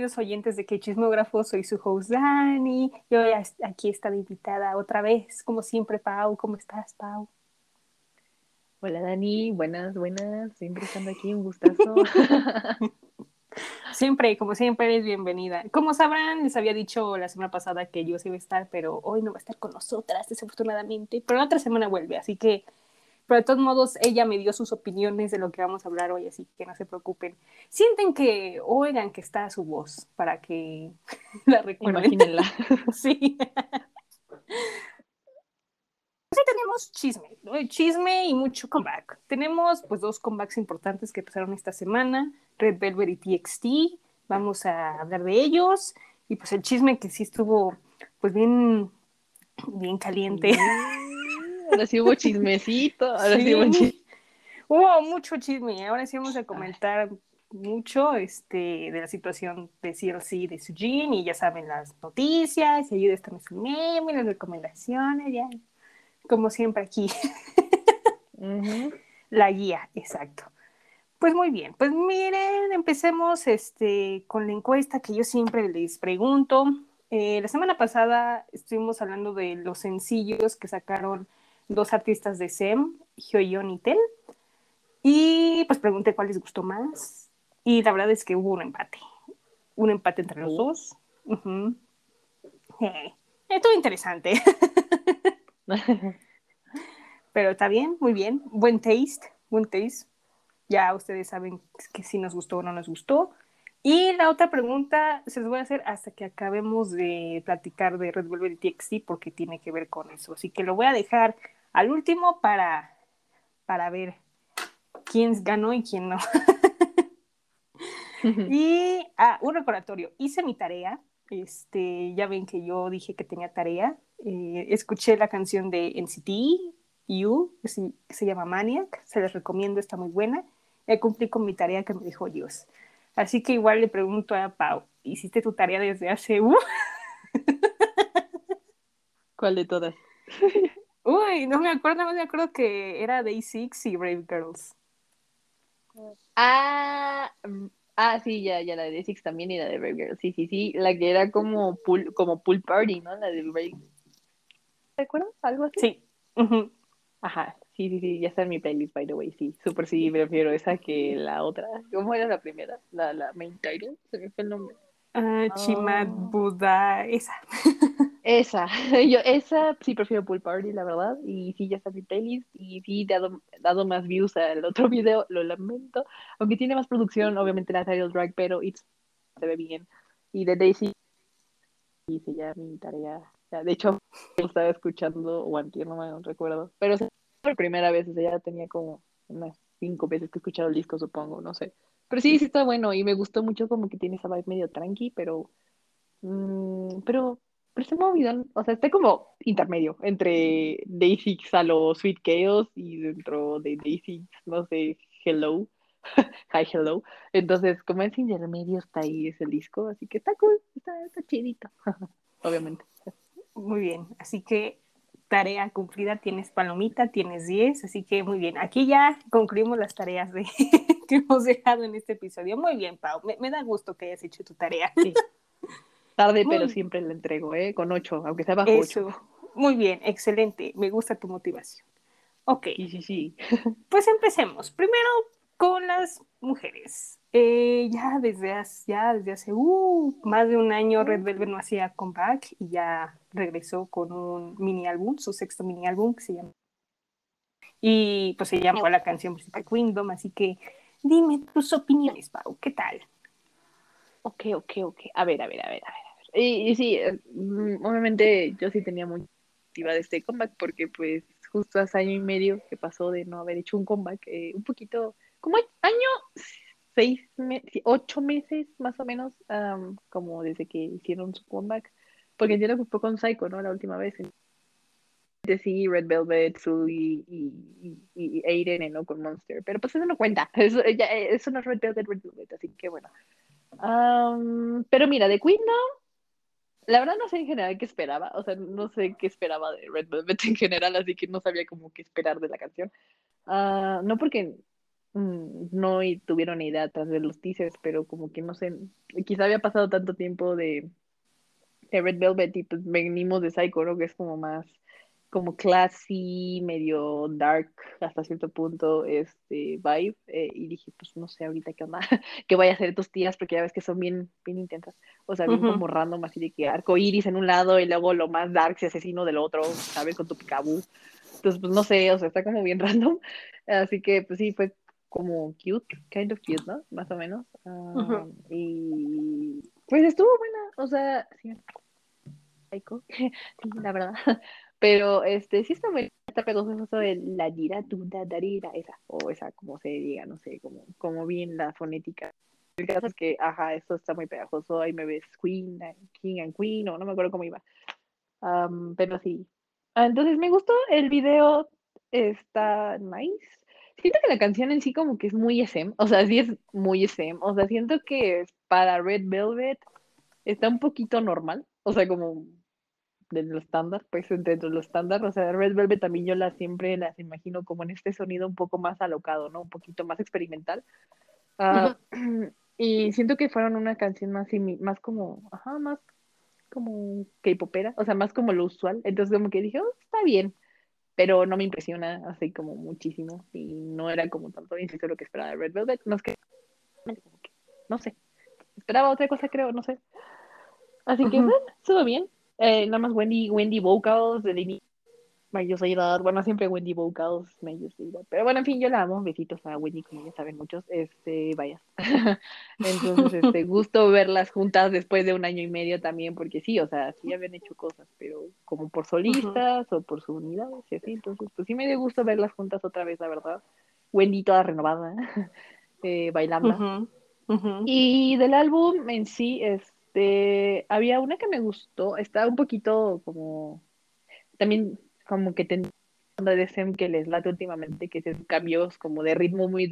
queridos oyentes de Que Chismógrafo, soy su host Dani. Y hoy aquí está invitada otra vez, como siempre, Pau. ¿Cómo estás, Pau? Hola, Dani. Buenas, buenas. Siempre estando aquí, un gustazo. siempre, como siempre, eres bienvenida. Como sabrán, les había dicho la semana pasada que yo sí iba a estar, pero hoy no va a estar con nosotras, desafortunadamente. Pero la otra semana vuelve, así que pero de todos modos ella me dio sus opiniones de lo que vamos a hablar hoy, así que no se preocupen. Sienten que oigan que está su voz para que la recuerden. Imagínenla. sí. Pues tenemos chisme, chisme y mucho comeback. Tenemos pues dos comebacks importantes que pasaron esta semana, Red Velvet y TXT. Vamos a hablar de ellos y pues el chisme que sí estuvo pues bien bien caliente. Ahora sí hubo chismecito, ahora sí, hubo mucho chisme, ahora sí vamos a comentar mucho este, de la situación de CLC de Sujin y ya saben las noticias, y ayuda esta su meme, las recomendaciones, ya, como siempre aquí. La guía, exacto. Pues muy bien, pues miren, empecemos este, con la encuesta que yo siempre les pregunto. Eh, la semana pasada estuvimos hablando de los sencillos que sacaron dos artistas de SEM, Hyoyeon y Tel. Y pues pregunté cuál les gustó más. Y la verdad es que hubo un empate. Un empate entre los oh. dos. Eh, estuvo interesante. Pero está bien, muy bien. Buen taste, buen taste. Ya ustedes saben que si nos gustó o no nos gustó. Y la otra pregunta se les voy a hacer hasta que acabemos de platicar de Red y TXT porque tiene que ver con eso. Así que lo voy a dejar al último para, para ver quién ganó y quién no. y ah, un recordatorio, hice mi tarea, este, ya ven que yo dije que tenía tarea, eh, escuché la canción de NCT U, que se, se, llama Maniac, se les recomiendo, está muy buena, y cumplí con mi tarea que me dijo Dios. Así que igual le pregunto a Pau, ¿hiciste tu tarea desde hace... Uh? ¿Cuál de todas? Uy, no me acuerdo, no me acuerdo que era Day Six y Brave Girls. Ah, mm, ah, sí, ya, ya la de Day Six también y la de Brave Girls. Sí, sí, sí, la que era como pool, como pool party, ¿no? La de Brave. ¿Te acuerdas? ¿Algo así? Sí. Ajá, sí, sí, sí, ya está en mi playlist, by the way, sí. Súper sí, prefiero esa que la otra. ¿Cómo era la primera? La, la main title, se me fue el nombre. Uh, Chimad Buddha, esa. Esa, yo esa sí prefiero Pool Party, la verdad, y sí ya está mi playlist, y sí dado, dado más views al otro video, lo lamento, aunque tiene más producción, obviamente la title drag, pero it's, se ve bien, y de Daisy hice ya mi tarea, de hecho, estaba escuchando, o antier, no me recuerdo, pero por primera vez, o sea, ya tenía como unas cinco veces que he escuchado el disco, supongo, no sé, pero sí, sí está bueno, y me gustó mucho como que tiene esa vibe medio tranqui, pero, mmm, pero pero está movido, o sea, está como intermedio entre Daisy a lo Sweet Chaos y dentro de Daisy, no sé, Hello, Hi Hello. Entonces, como es intermedio, está ahí ese disco, así que está cool, está, está chidito, obviamente. Muy bien, así que tarea cumplida, tienes palomita, tienes 10, así que muy bien. Aquí ya concluimos las tareas de, que hemos dejado en este episodio. Muy bien, Pau, me, me da gusto que hayas hecho tu tarea. Sí. Tarde, pero siempre la entrego, ¿eh? Con ocho, aunque sea bajo Eso. Muy bien, excelente. Me gusta tu motivación. Ok. Sí, sí, sí. Pues empecemos. Primero con las mujeres. Eh, ya desde hace, ya desde hace uh, más de un año Red Velvet no hacía comeback y ya regresó con un mini álbum, su sexto mini álbum que se llama y pues se llamó la canción principal Kingdom, así que dime tus opiniones, Pau, ¿qué tal? Ok, ok, ok. A ver, a ver, a ver, a ver. Y, sí, eh, mm, obviamente yo sí tenía muy activa de este comeback porque pues justo hace año y medio que pasó de no haber hecho un comeback, eh, un poquito, como año, seis, ocho meses más o menos, como desde que hicieron su comeback, porque entiendo que fue con Psycho, ¿no? La última vez. Sí, Red Velvet, Sue y, y, Aiden, ¿no? Con Monster, pero pues eso no cuenta, eso, ya, eso no es Red Velvet, Red Velvet, así que bueno. pero mira, de Queen no, la verdad no sé en general qué esperaba, o sea, no sé qué esperaba de Red Velvet en general, así que no sabía cómo qué esperar de la canción. Ah, no porque mm, no tuvieron idea tras ver los teasers, pero como que no sé, quizá había pasado tanto tiempo de, de Red Velvet y pues venimos de Psycho, ¿no? Que es como más como classy, medio dark hasta cierto punto, este vibe, eh, y dije, pues no sé ahorita qué onda, que vaya a hacer tus tías, porque ya ves que son bien, bien intensas, o sea, bien como random, así de que arco iris en un lado y luego lo más dark y asesino del otro, ¿sabes? Con tu picabú. Entonces, pues no sé, o sea, está como bien random, así que pues sí, fue como cute, kind of cute, ¿no? Más o menos. Ah, y pues estuvo buena, o sea, sí, sí, la verdad. Pero este sí está muy está pegajoso de la gira, da, darira, esa, o esa, como se diga, no sé, como, como bien la fonética. El caso es que, ajá, esto está muy pegajoso, ahí me ves Queen, King and Queen, o no me acuerdo cómo iba. pero sí. Ah, entonces me gustó, el video está nice. Siento que la canción en sí como que es muy SM, o sea, sí es muy SM, o sea, siento que para Red Velvet está un poquito normal, o sea, como de lo estándar, pues dentro de lo estándar, o sea, Red Velvet también yo las siempre las imagino como en este sonido un poco más alocado, ¿no? Un poquito más experimental. Ah, y siento que fueron una canción más, más como, ajá, más como K-popera, o sea, más como lo usual. Entonces como que dije, oh, está bien, pero no me impresiona así como muchísimo y no era como tanto, insisto, lo que esperaba de Red Velvet. No es que, no sé, esperaba otra cosa, creo, no sé. Así que, bueno, estuvo bien. Eh, nada más Wendy, Wendy Vocals, de inicio. bueno, siempre Wendy Vocals, Pero bueno, en fin, yo la amo. Besitos a Wendy, como ya saben muchos. Este, vaya. Entonces, este, gusto verlas juntas después de un año y medio también, porque sí, o sea, sí habían hecho cosas, pero como por solistas o por sus unidades y así. Entonces, pues sí me dio gusto verlas juntas otra vez, la verdad. Wendy toda renovada, eh, bailando. Y del álbum en sí, es este, había una que me gustó, estaba un poquito como, también como que tenía de que les late últimamente, que es cambios como de ritmo muy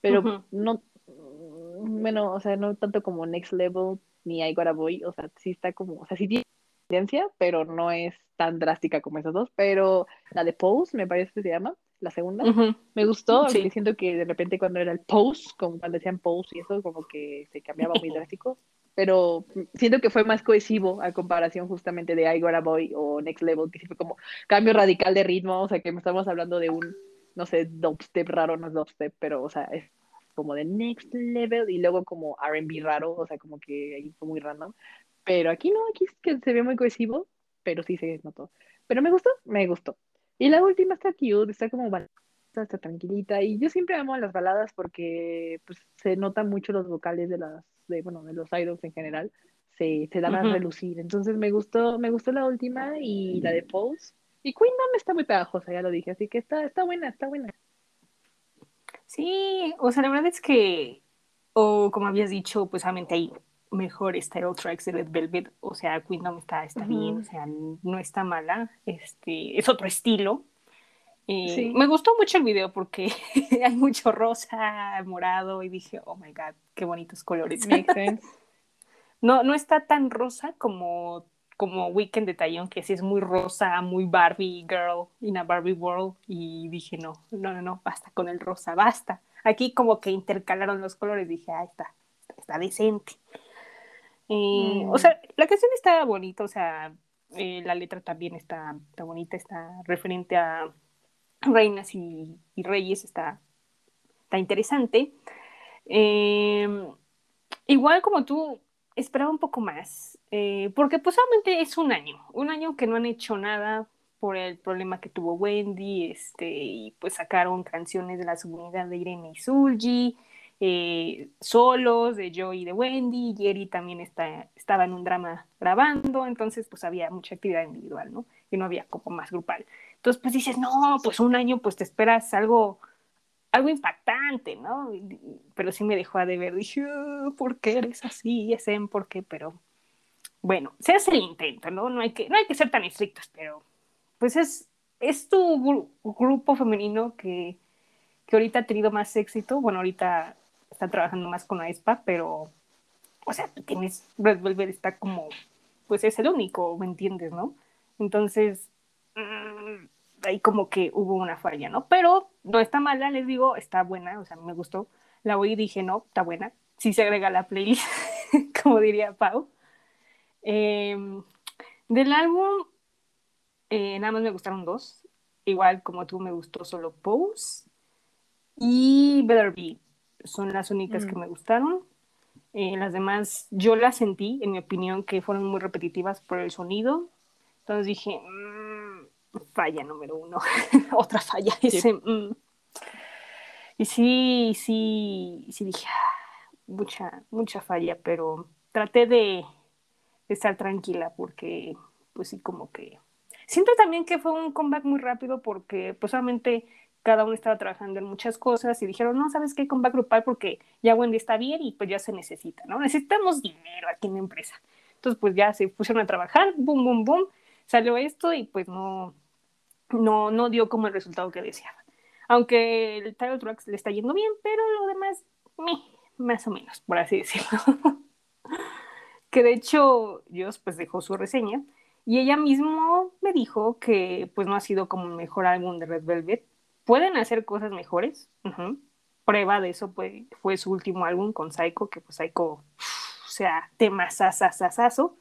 pero no, bueno, o sea, no tanto como Next Level ni I Gotta Boy, o sea, sí está como, o sea, sí tiene tendencia, pero no es tan drástica como esas dos, pero la de Pose, me parece que se llama, la segunda, me gustó, porque siento que de repente cuando era el Pose, como cuando decían Pose y eso, como que se cambiaba muy drástico, pero siento que fue más cohesivo a comparación justamente de I Got a Boy o Next Level, que sí fue como cambio radical de ritmo, o sea, que estamos hablando de un, no sé, dubstep raro, no es dubstep, pero, o sea, es como de Next Level y luego como R&B raro, o sea, como que ahí fue muy random. Pero aquí no, aquí es que se ve muy cohesivo, pero sí se notó. Pero me gustó, me gustó. Y la última está cute, está como está tranquilita. Y yo siempre amo las baladas porque pues, se notan mucho los vocales de las, de, bueno, de los idols en general. Se, se dan a relucir. Entonces me gustó, me gustó la última y la de Pose. Y Queen no está muy pegajosa, ya lo dije, así que está, está buena, está buena. Sí, o sea, la verdad es que, o como habías dicho, pues obviamente hay mejores title tracks de Red Velvet, o sea, Queen no está, está bien, o sea, no está mala, este, es otro estilo, sí. Me gustó mucho el video porque hay mucho rosa, morado y dije, oh my god, qué bonitos colores. no, no está tan rosa como, como Weekend de Tallón, que sí es muy rosa, muy Barbie girl in a Barbie world. Y dije, no, no, no, no, basta con el rosa, basta. Aquí como que intercalaron los colores, dije, ah, está, está decente. O mm. sea, la canción está bonita, o sea, eh, la letra también está, está bonita, está referente a reinas y, reyes está, está interesante. Em, igual como tú, esperaba un poco más, eh, porque pues es un año, un año que no han hecho nada por el problema que tuvo Wendy, este, y pues sacaron canciones de la subunidad de Irene y Sulji, eh, solos de Joey y de Wendy, Jerry también está, estaba en un drama grabando, entonces pues había mucha actividad individual, ¿no? Y no había como más grupal. Entonces, pues dices, no, pues un año, pues te esperas algo, algo impactante, ¿no? Pero sí me dejó a deber, dije, oh, ¿por qué eres así? en ¿por qué? Pero bueno, se hace el intento, ¿no? No hay que, no hay que ser tan estrictos, pero pues es, es tu grupo femenino que, que ahorita ha tenido más éxito. Bueno, ahorita está trabajando más con la ESPA, pero, o sea, tienes, Red Velvet está como, pues es el único, ¿me entiendes, no? Entonces, ahí como que hubo una falla, ¿no? Pero no está mala, les digo, está buena, o sea, me gustó. La oí y dije, no, está buena. Sí se agrega la playlist, como diría Pau. Em, del álbum, eh, nada más me gustaron dos. Igual como tú, me gustó solo Pose y Better Be. Son las únicas que mm. me gustaron. Eh, las demás, yo las sentí, en mi opinión, que fueron muy repetitivas por el sonido. Entonces dije, mm, falla número uno. Otra falla. Ese, mm". Y sí, sí, sí dije, ah, mucha, mucha falla, pero traté de, estar tranquila porque, pues sí, como que... Siento también que fue un comeback muy rápido porque, pues solamente cada uno estaba trabajando en muchas cosas y dijeron, no, ¿sabes qué? Comeback grupal porque ya Wendy está bien y pues ya se necesita, ¿no? Necesitamos dinero aquí en la empresa. Entonces, pues ya se pusieron a trabajar, boom, boom, boom, salió esto y pues no, no, no dio como el resultado que deseaba. Aunque el title tracks le está yendo bien, pero lo demás, más o menos, por así decirlo. que de hecho Dios pues dejó su reseña y ella mismo me dijo que pues no ha sido como el mejor álbum de Red Velvet. Pueden hacer cosas mejores. Prueba de eso fue, fue su último álbum con Psycho, que pues Psycho, o sea, tema sasasasaso.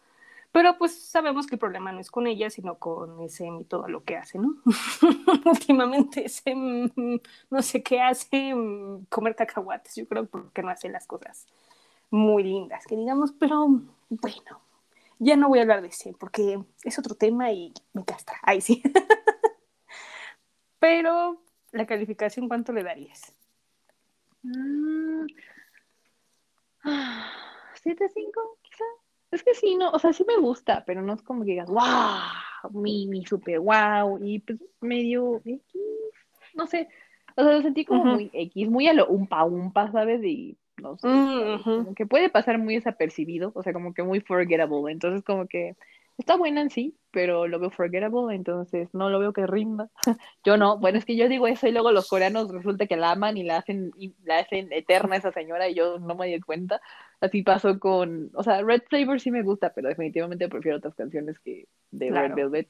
Pero pues sabemos que el problema no es con ella, sino con ese y todo lo que hace, ¿no? Últimamente ese mm, no sé qué hace, mm, comer cacahuates, yo creo, porque no hace las cosas muy lindas, que digamos, pero bueno, ya no voy a hablar de ese porque es otro tema y me castra. Ahí sí. pero la calificación, ¿cuánto le darías? Mm. 7-5, quizá. Es que sí, no, o sea, sí me gusta, pero no es como que digas, wow, mi, mi super wow, y pues medio X, no sé, o sea, lo sentí como muy X, muy a lo umpa umpa, ¿sabes? Y no sé, mm, como que puede pasar muy desapercibido, o sea, como que muy forgettable, entonces como que está buena en sí, pero lo veo forgettable, entonces no lo veo que rinda. yo no, bueno, es que yo digo eso y luego los coreanos resulta que la aman y la hacen, y la hacen eterna esa señora y yo no me di cuenta. Así pasó con, o sea, Red Flavor sí me gusta, pero definitivamente prefiero otras canciones que de Red Velvet.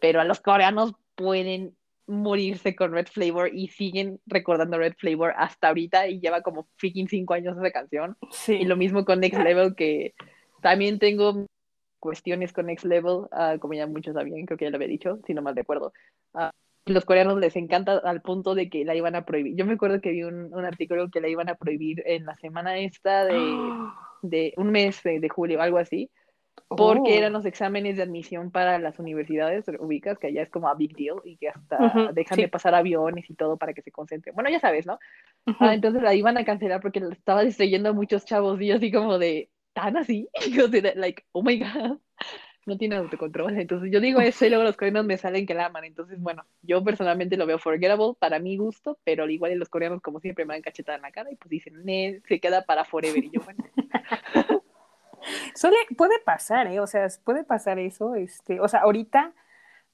Pero a los coreanos pueden morirse con Red Flavor y siguen recordando Red Flavor hasta ahorita y lleva como freaking cinco años esa canción. Y lo mismo con Next Level que también tengo cuestiones con Next Level, uh, como ya muchos sabían, creo que ya lo había dicho, si no mal recuerdo. Uh, los coreanos les encanta al punto de que la iban a prohibir. Yo me acuerdo que vi un, un artículo que la iban a prohibir en la semana esta de, de un mes de, de julio, algo así porque oh. eran los exámenes de admisión para las universidades ubicas, que allá es como a big deal y que hasta dejan de pasar aviones y todo para que se concentren. Bueno, ya sabes, ¿no? ah, entonces la iban a cancelar porque estaba distrayendo a muchos chavos y así como de, ¿tan así? Yo de, like, oh my god, no tiene autocontrol. Entonces yo digo eso y luego los coreanos me salen que la aman. Entonces, bueno, yo personalmente lo veo forgettable para mi gusto, pero igual los coreanos como siempre me dan cachetada en la cara y pues dicen, se queda para forever. Y yo, bueno. Suele, puede pasar, ¿eh? O sea, puede pasar eso, este, o sea, ahorita,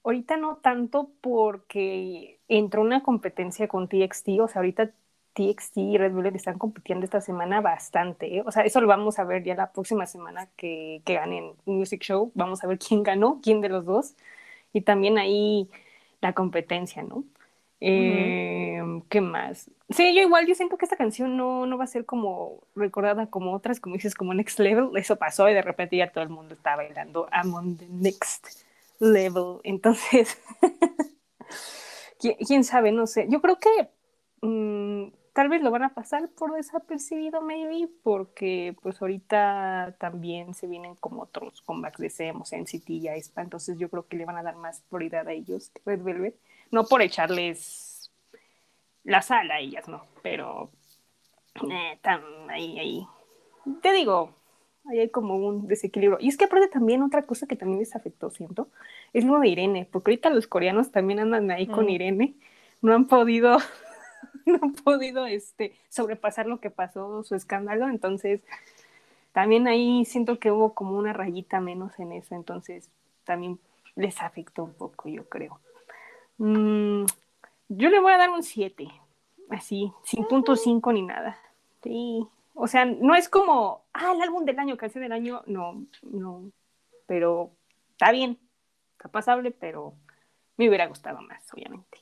ahorita no tanto porque entró una competencia con TXT, o sea, ahorita TXT y Red Bull están compitiendo esta semana bastante, ¿eh? o sea, eso lo vamos a ver ya la próxima semana que, que ganen Music Show, vamos a ver quién ganó, quién de los dos, y también ahí la competencia, ¿no? Em, ¿Qué más? Sí, yo igual, yo siento que esta canción no, no va a ser como recordada como otras, como dices, como Next Level. Eso pasó y de repente ya todo el mundo está bailando Among the Next Level. Entonces, ¿quién, sabe, no sé. Yo creo que mm, tal vez lo van a pasar por desapercibido, maybe, porque pues ahorita también se vienen como otros comebacks de Semos, NCT y Aespa. Entonces yo creo que le van a dar más prioridad a ellos que Red Velvet no por echarles la sal a ellas, ¿no? Pero eh, ahí, ahí. Te digo, ahí hay como un desequilibrio. Y es que aparte también otra cosa que también les afectó, siento, es lo de Irene, porque ahorita los coreanos también andan ahí con mm. Irene, no han podido, no han podido este, sobrepasar lo que pasó, su escándalo, entonces también ahí siento que hubo como una rayita menos en eso, entonces también les afectó un poco, yo creo. Mm, yo le voy a dar un 7, así, sin punto 5 ni nada. Sí, o sea, no es como, ah, el álbum del año, canción del año, no, no, pero está bien, está pasable, pero me hubiera gustado más, obviamente.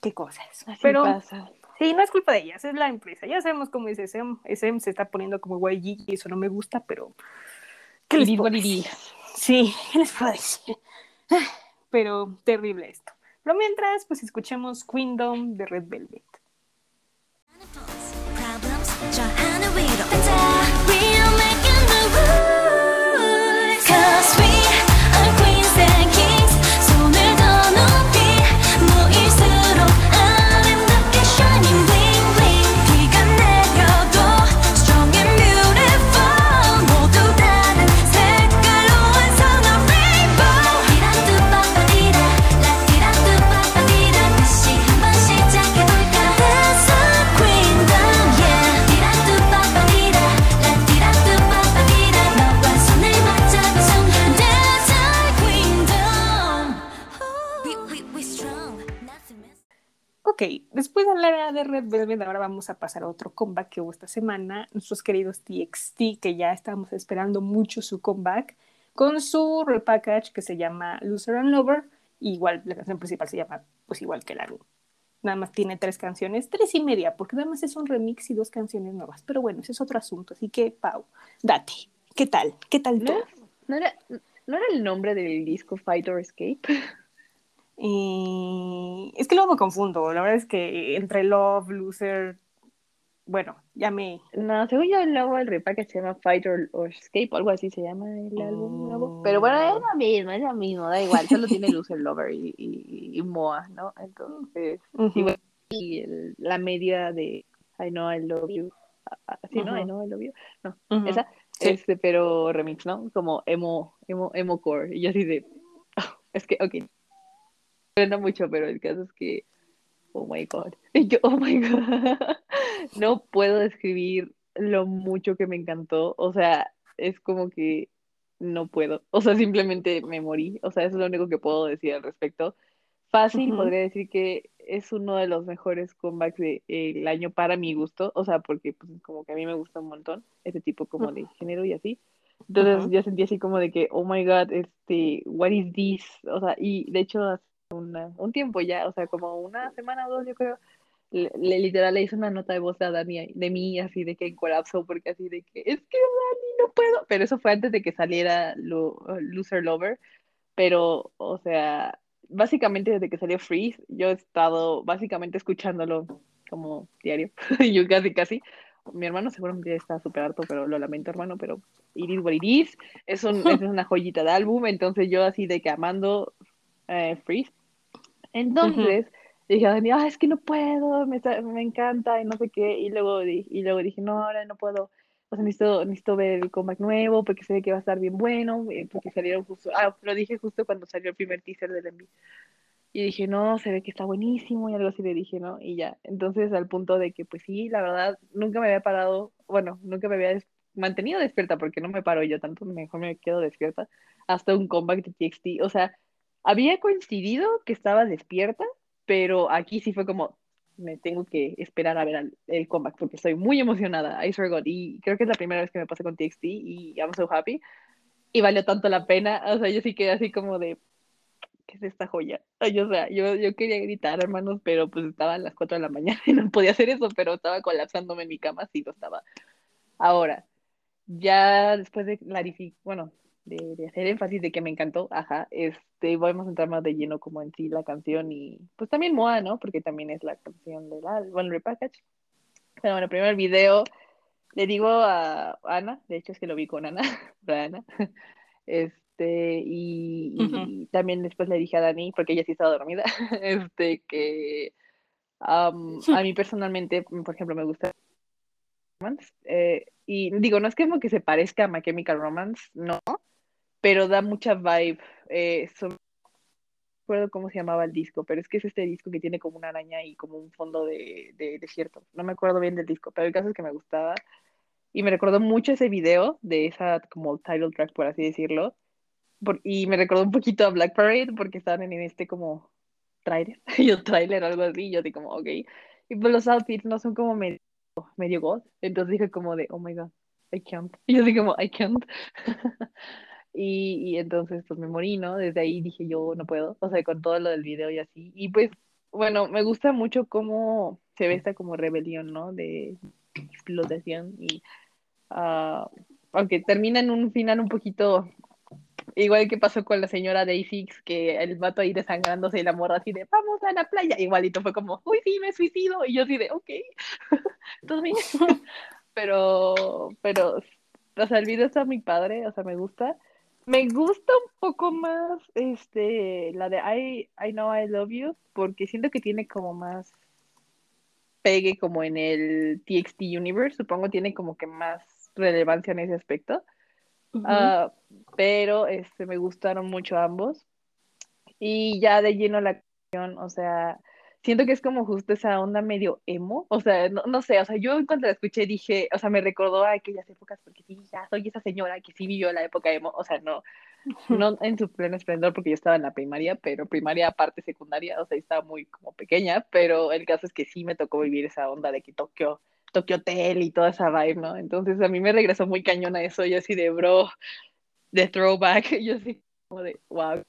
Qué cosas. Así Pero pasa. sí, no es culpa de ellas, es la empresa. Ya sabemos cómo es SM. SM se está poniendo como YG y eso no me gusta, pero. ¿Qué les puedo decir? Sí, ¿qué les puedo decir? Pero terrible esto. Pero mientras, pues escuchemos Queendom de Red Velvet. Ok, después de hablar de Red Velvet, ahora vamos a pasar a otro comeback que hubo esta semana. Nuestros queridos TXT, que ya estábamos esperando mucho su comeback, con su repackage que se llama Loser and Lover. Igual la canción principal se llama, pues igual que el álbum. Nada más tiene tres canciones, tres y media, porque nada más es un remix y dos canciones nuevas. Pero bueno, ese es otro asunto. Así que, Pau, date. ¿Qué tal? ¿Qué tal ¿No todo? no, era, ¿No era el nombre del disco Fight or Escape? Eh, es que luego me confundo. La verdad es que entre Love, Loser, bueno, ya me. No, según yo, luego el repackage se llama Fight or, or Escape, algo así se llama el álbum nuevo. Pero bueno, es lo mismo, es lo mismo, da igual, solo tiene Loser Lover y, y, y Moa, ¿no? Entonces, Ujú. igual, y el- la media de I know I love you. ah, ah, Sí, ¿no? I know I love you. No, esa, Sí. este, pero remix, ¿no? Como emo, emo, emo core. Y yo así de, es que, ok, suena mucho, pero el caso es que, oh my god, yo, oh my god, no puedo describir lo mucho que me encantó, o sea, es como que no puedo, o sea, simplemente me morí, o sea, eso es lo único que puedo decir al respecto. Fácil, podría decir que es uno de los mejores comebacks del año para mi gusto, o sea, porque pues, como que a mí me gusta un montón ese tipo como de género y así. Entonces Ujú. yo sentí así como de que, oh my god, este, what is this? O sea, y de hecho una- un tiempo ya, o sea, como una semana o dos yo creo, le, le- literal le hice una nota de voz a Dani de mí, así de que en colapso, porque así de que, es que Dani, no puedo, pero eso fue antes de que saliera lo, Loser Lover, pero, o sea, básicamente desde que salió Freeze, yo he estado básicamente escuchándolo como diario, yo casi casi, mi hermano seguramente ya está súper harto, pero lo lamento hermano, pero it is what it is, es, un, es una joyita de álbum, entonces yo así de que amando eh, Freeze, entonces dije a Dani, ah, es que no puedo, me, me encanta y no sé qué, y luego, y luego dije, no, ahora no puedo, o sea, necesito, necesito ver el comeback nuevo porque ve que va a estar bien bueno, eh, porque salieron justo, ah, lo dije justo cuando salió el primer teaser del MV. Y dije, no, se ve que está buenísimo y algo así le dije, ¿no? Y ya, entonces al punto de que, pues sí, la verdad, nunca me había parado, bueno, nunca me había mantenido despierta porque no me paro yo tanto, mejor me quedo despierta hasta un comeback de TXT. O sea, había coincidido que estaba despierta, pero aquí sí fue como, me tengo que esperar a ver al- el comeback porque estoy muy emocionada, I swear God, y creo que es la primera vez que me pasa con TXT y I'm so happy. Y valió tanto la pena, o sea, yo sí quedé así como de, ¿qué es esta joya? Ay, o sea, yo, yo quería gritar, hermanos, pero pues estaba a las 4 de la mañana y no podía hacer eso, pero estaba colapsándome en mi cama, sí lo estaba. Ahora, ya después de clarificar, bueno, de, de hacer énfasis de que me encantó, ajá, este, vamos a entrar más de lleno como en sí la canción y pues también Moa, ¿no? Porque también es la canción del bueno, repackage. Pero bueno, primero el video, le digo a Ana, de hecho es que lo vi con Ana, Ana, este, y, y también después le dije a Dani, porque ella sí estaba dormida, este, que am, a mí personalmente, por ejemplo, me gusta Romance, eh, y digo, no es como que se parezca a My Chemical Romance, no, pero da mucha vibe, eh, no recuerdo cómo se llamaba el disco, pero es que es este disco que tiene como una araña y como un fondo de, de desierto, no me acuerdo bien del disco, pero el caso es que me gustaba, y me recordó mucho ese video de esa como title track, por así decirlo, por- y me recordó un poquito a Black Parade porque estaban en este como trailer, yo trailer algo así, y yo así como, ok, y pues los outfits no son como medio, medio entonces dije como de, oh my god, I can't, y yo así como, I can't, Y, y entonces pues me morí, ¿no? Desde ahí dije yo no puedo, o sea, con todo lo del video y así. Y pues, bueno, me gusta mucho cómo se ve esta como rebelión, ¿no? De explotación y ah, aunque termina en un final un poquito igual que pasó con la señora Daisy, que el vato ahí desangrándose y la morra así de vamos a la playa, igualito fue como, uy sí, me suicido, y yo así de, ok, todo bien, pero, pero, o sea, el video está muy padre, o sea, me gusta. Me gusta un poco más este la de I, I Know I Love You, porque siento que tiene como más pegue como en el TXT Universe, supongo tiene como que más relevancia en ese aspecto. Ah, pero este, me gustaron mucho ambos. Y ya de lleno la canción, o sea, siento que es como justo esa onda medio emo, o sea, no, no sé, o sea, yo cuando la escuché dije, o sea, me recordó a aquellas épocas, porque sí, ya soy esa señora que sí vivió la época emo, o sea, no, no en su pleno esplendor porque yo estaba en la primaria, pero primaria aparte secundaria, o sea, estaba muy como pequeña, pero el caso es que sí me tocó vivir esa onda de que Tokio, Tokio Hotel y toda esa vibe, ¿no? Entonces a mí me regresó muy cañón a eso, yo así de bro, de throwback, yo así como de wow,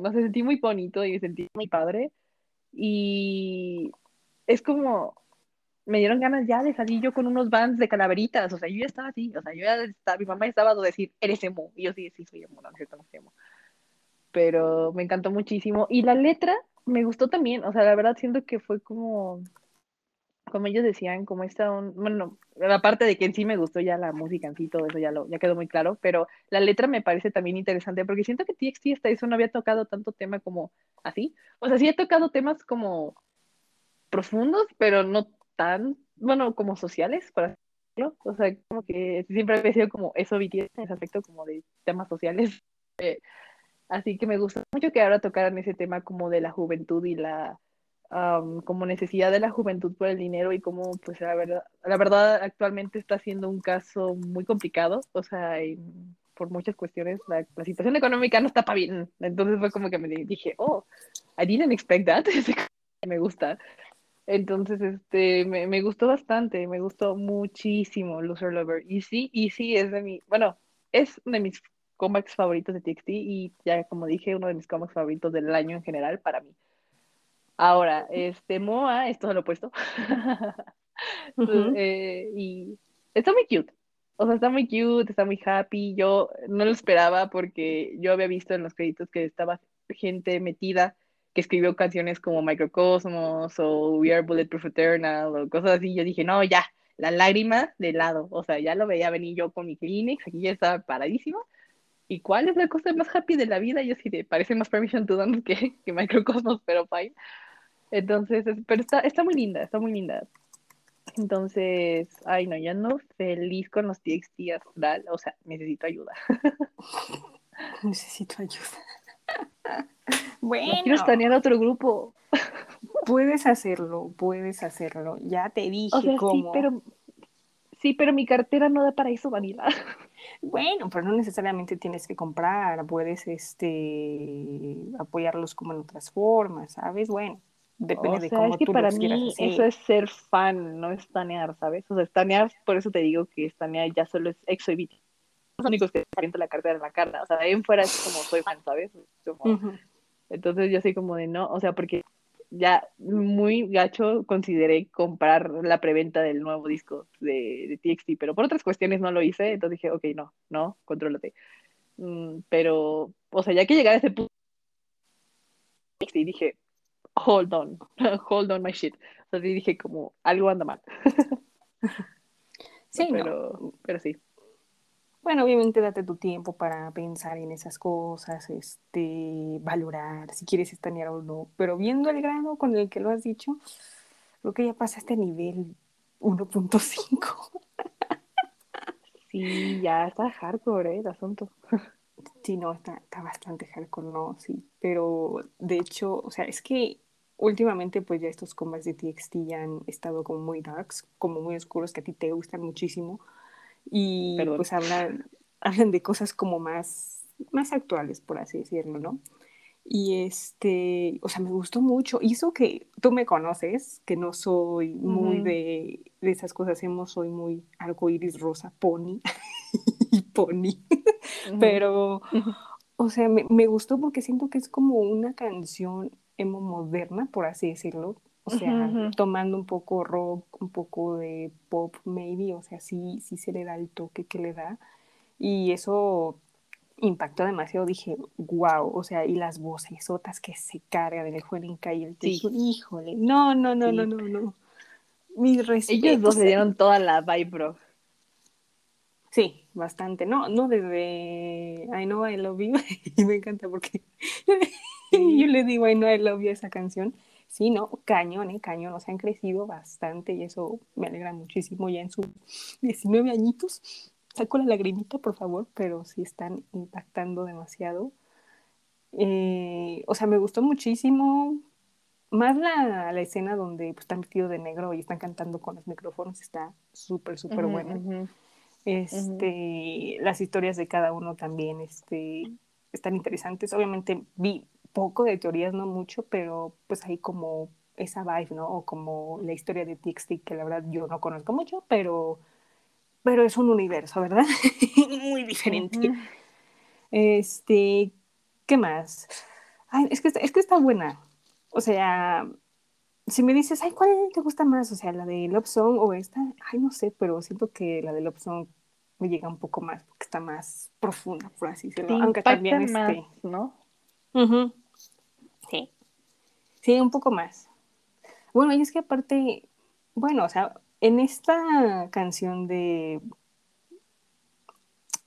no sé, sentí muy bonito y me sentí muy padre y es como me dieron ganas ya de salir yo con unos bands de calaveritas, o sea, yo ya estaba así, o sea, yo ya estaba, mi mamá estaba a decir, eres emo, y yo sí, sí, soy emo, no, cierto, no soy emo, pero me encantó muchísimo, y la letra me gustó también, o sea, la verdad siento que fue como, como ellos decían, como esta, un- bueno, aparte de que en sí me gustó ya la música en sí, todo eso ya, lo, ya quedó muy claro, pero la letra me parece también interesante, porque siento que TXT hasta eso no había tocado tanto tema como así, o sea, sí he tocado temas como profundos, pero no tan, bueno, como sociales, por así decirlo. O sea, como que siempre había sido como eso BTS en ese aspecto como de temas sociales. Eh, así que me gusta mucho que ahora tocaran ese tema como de la juventud y la am, como necesidad de la juventud por el dinero y como pues la verdad, la verdad actualmente está siendo un caso muy complicado, o sea, por muchas cuestiones la, la situación económica no está para bien. Entonces fue como que me dije, oh, I didn't expect that. me gusta. Entonces, este, me, me gustó bastante, me gustó muchísimo Loser Lover. Y sí, y sí, es de mi, bueno, es de mis comebacks favoritos de TXT y ya como dije, uno de mis comebacks favoritos del año en general para mí. Ahora, este, Moa es todo lo opuesto. Ujú. Eh, y está muy cute. O sea, está muy cute, está muy happy. Yo no lo esperaba porque yo había visto en los créditos que estaba gente metida que escribió canciones como Microcosmos o We Are Bulletproof Eternal o cosas así. Yo dije, no, ya, la lágrima de lado. O sea, ya lo veía venir yo con mi Kleenex, aquí ya estaba paradísimo. ¿Y cuál es la cosa más happy de la vida? Yo sí, de, parece más Permission to Dance que, que Microcosmos, pero fine. Entonces, es- pero está, está muy linda, está muy linda. Entonces, ay no, ya ando feliz con los TXT astral, o sea, necesito ayuda. Necesito ayuda. Bueno, quiero estanear otro grupo. puedes hacerlo, puedes hacerlo. Ya te dije O sea, sí, cómo. pero sí, pero mi cartera no da para eso, Vanilla. Bueno, pero no necesariamente tienes que comprar, puedes este apoyarlos como en otras formas, ¿sabes? Bueno, depende O de sea, cómo es que tú para mí eso es ser fan, no estanear, ¿sabes? O sea, estanear, por eso te digo que estanear ya solo es EXO y. Los únicos que aviento la cartera en la cara. O sea, de ahí en fuera es como soy fan, ¿sabes? Como, Ujú. Entonces yo soy como de no, o sea, porque ya muy gacho consideré comprar la preventa del nuevo disco de, de TXT, pero por otras cuestiones no lo hice, entonces dije, ok, no, no, contrólate. Mm, pero, o sea, ya que llegara a ese punto, TXT, dije, hold on, hold on my shit. O sea, dije como, algo anda mal, Sí, no. pero, pero sí. Bueno, obviamente date tu tiempo para pensar en esas cosas, este, valorar si quieres estanear o no. Pero viendo el grado con el que lo has dicho, creo que ya pasaste a nivel 1.5. Sí, ya está hardcore, ¿eh? El asunto. Sí, no, está, está bastante hardcore, no, sí. Pero de hecho, o sea, es que últimamente pues ya estos combats de TXT ya han estado como muy darks, como muy oscuros que a ti te gustan muchísimo. Y Perdón. pues hablan, hablan de cosas como más, más actuales, por así decirlo, ¿no? Y este, o sea, me gustó mucho. Y eso que tú me conoces, que no soy muy Ujú. de, de esas cosas, hemos, soy muy arcoíris rosa, pony y pony. Pero, o sea, me, me gustó porque siento que es como una canción emo moderna, por así decirlo. O sea, tomando un poco rock, un poco de pop, maybe, o sea, sí, sí se le da el toque que le da. Y eso impactó demasiado. Dije, wow, o sea, y las voces otras que se cargan en el Juelenca y el Sí. Híjole, no, no, no, Sí. no, no, no. Mis Ellos dos le dieron toda la vibe, bro. Sí, bastante. No, no desde I Know I Love You. y me encanta porque yo le digo I Know I Love You a esa canción. Sí, no, cañón, eh, cañón. O sea, han crecido bastante y eso me alegra muchísimo ya en sus 19 añitos. Saco la lagrimita, por favor, pero sí están impactando demasiado. Eh, o sea, me gustó muchísimo. Más la, la escena donde pues, están vestidos de negro y están cantando con los micrófonos está súper, súper buena. ujú. Este, las historias de cada uno también este, están interesantes. Obviamente vi poco de teorías, no mucho, pero pues hay como esa vibe, ¿no? O como la historia de TXT, que la verdad yo no conozco mucho, pero, pero es un universo, ¿verdad? Muy diferente. Este, ¿qué más? Ay, es que, es que está buena. O sea, si me dices, ay, ¿cuál te gusta más? O sea, la de Love Song o esta, ay, no sé, pero siento que la de Love Song me llega un poco más, porque está más profunda, por así decirlo. Sí, Aunque también más, este. ¿no? Ujú. Sí. Sí, un poco más. Bueno, y es que aparte, bueno, o sea, en esta canción de.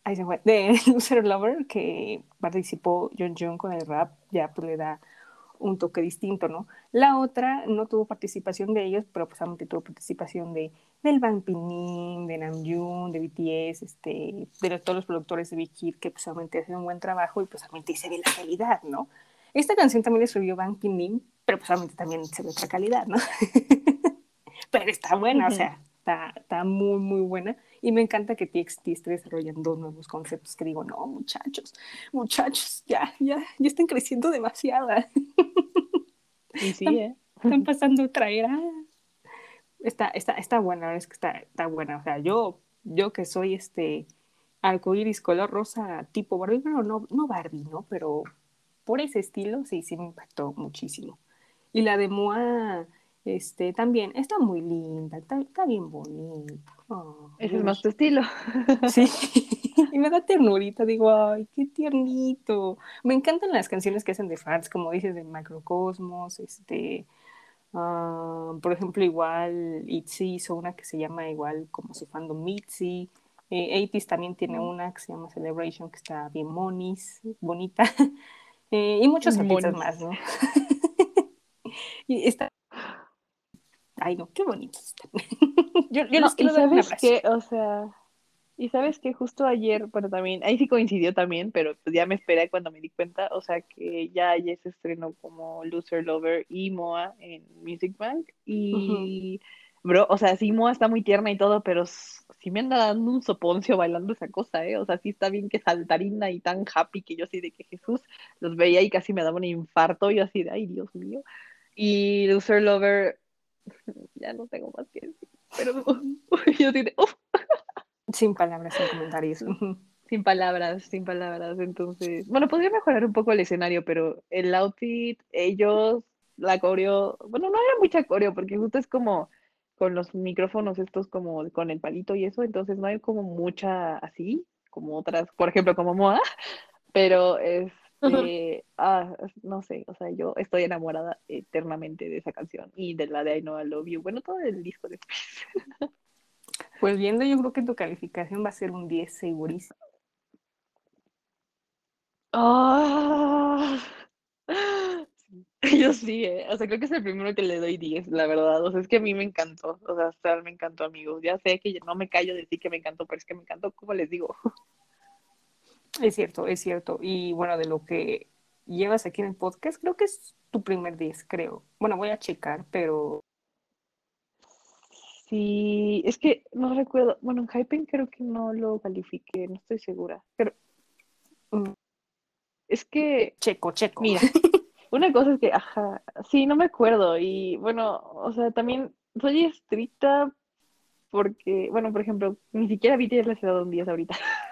Ay, se fue. De Loser Lover, que participó John John con el rap, ya pues le da un toque distinto, ¿no? La otra no tuvo participación de ellos, pero pues solamente tuvo participación de del Bang Pinyin, de Namjoon, de BTS, este, de los- todos los productores de Big Hit que pues solamente hacen un buen trabajo y pues solamente se ve la calidad, ¿no? Esta canción también la escribió Bang Pinyin, pero pues solamente también se ve otra calidad, ¿no? pero está buena, o Ujú. sea, está, está muy, muy buena. Y me encanta que TXT esté desarrollando nuevos conceptos que digo, no, muchachos, muchachos, ya, ya, ya están creciendo demasiado. Y sí, ¿eh? están pasando otra era. Está, está, está buena, la verdad es que está, está buena. O sea, yo, yo que soy este arcoíris color rosa tipo Barbie, bueno, no, no Barbie, ¿no? Pero por ese estilo, sí, sí me impactó muchísimo. Y la de Moa, este, también está muy linda, está, está bien bonita. Oh, Ese es más tu estilo. Sí, y me da ternurita, digo, ay, qué tiernito. Me encantan las canciones que hacen de fans, como dices, de Macrocosmos, este, ah, por ejemplo, igual Itzy hizo una que se llama igual como su fandom Mitzi. Eh, 80s también tiene Mm. una que se llama Celebration, que está bien monis, bonita. Eh, y muchos artistas más, ¿no? y está... Ay, no, qué bonitos están. yo yo No, les y quiero dar un sabes abrazo. que, o sea, y sabes que justo ayer, bueno, también, ahí sí coincidió también, pero pues ya me esperé cuando me di cuenta, o sea, que ya ayer se estrenó como Loser Lover y Moa en Music Bank, y, bro, o sea, sí, Moa está muy tierna y todo, pero sí me anda dando un soponcio bailando esa cosa, ¿eh? O sea, sí está bien que saltarina y tan happy que yo así de que Jesús los veía y casi me daba un infarto, yo así de, ay, Dios mío. Y Loser Lover, ya no tengo más que decir, pero yo de, "Uf". Sin palabras, sin comentarios. Sin palabras, sin palabras. Entonces, bueno, podría mejorar un poco el escenario, pero el outfit, ellos, la coreo, bueno, no era mucha coreo, porque justo es como con los micrófonos estos como con el palito y eso, entonces no hay como mucha así, como otras, por ejemplo, como Moa, pero este, ah, no sé, o sea, yo estoy enamorada eternamente de esa canción y de la de I Know I Love You, bueno, todo el disco de Pues viendo, yo creo que tu calificación va a ser un 10 segurísimo. Ah, Yo sí, eh. O sea, creo que es el primero que le doy 10, la verdad. O sea, es que a mí me encantó. O sea, me encantó, amigos. Ya sé que no me callo de decir que me encantó, pero es que me encantó, como les digo. Es cierto, es cierto. Y bueno, de lo que llevas aquí en el podcast, creo que es tu primer 10, creo. Bueno, voy a checar, pero Sí, es que no recuerdo. Bueno, en Hypen creo que no lo califiqué, no estoy segura. Pero mm, es que, checo, checo. mira, una cosa es que, ajá, sí, no me acuerdo. Y bueno, o sea, también soy estricta porque, bueno, por ejemplo, ni siquiera les he dado un 10 ahorita.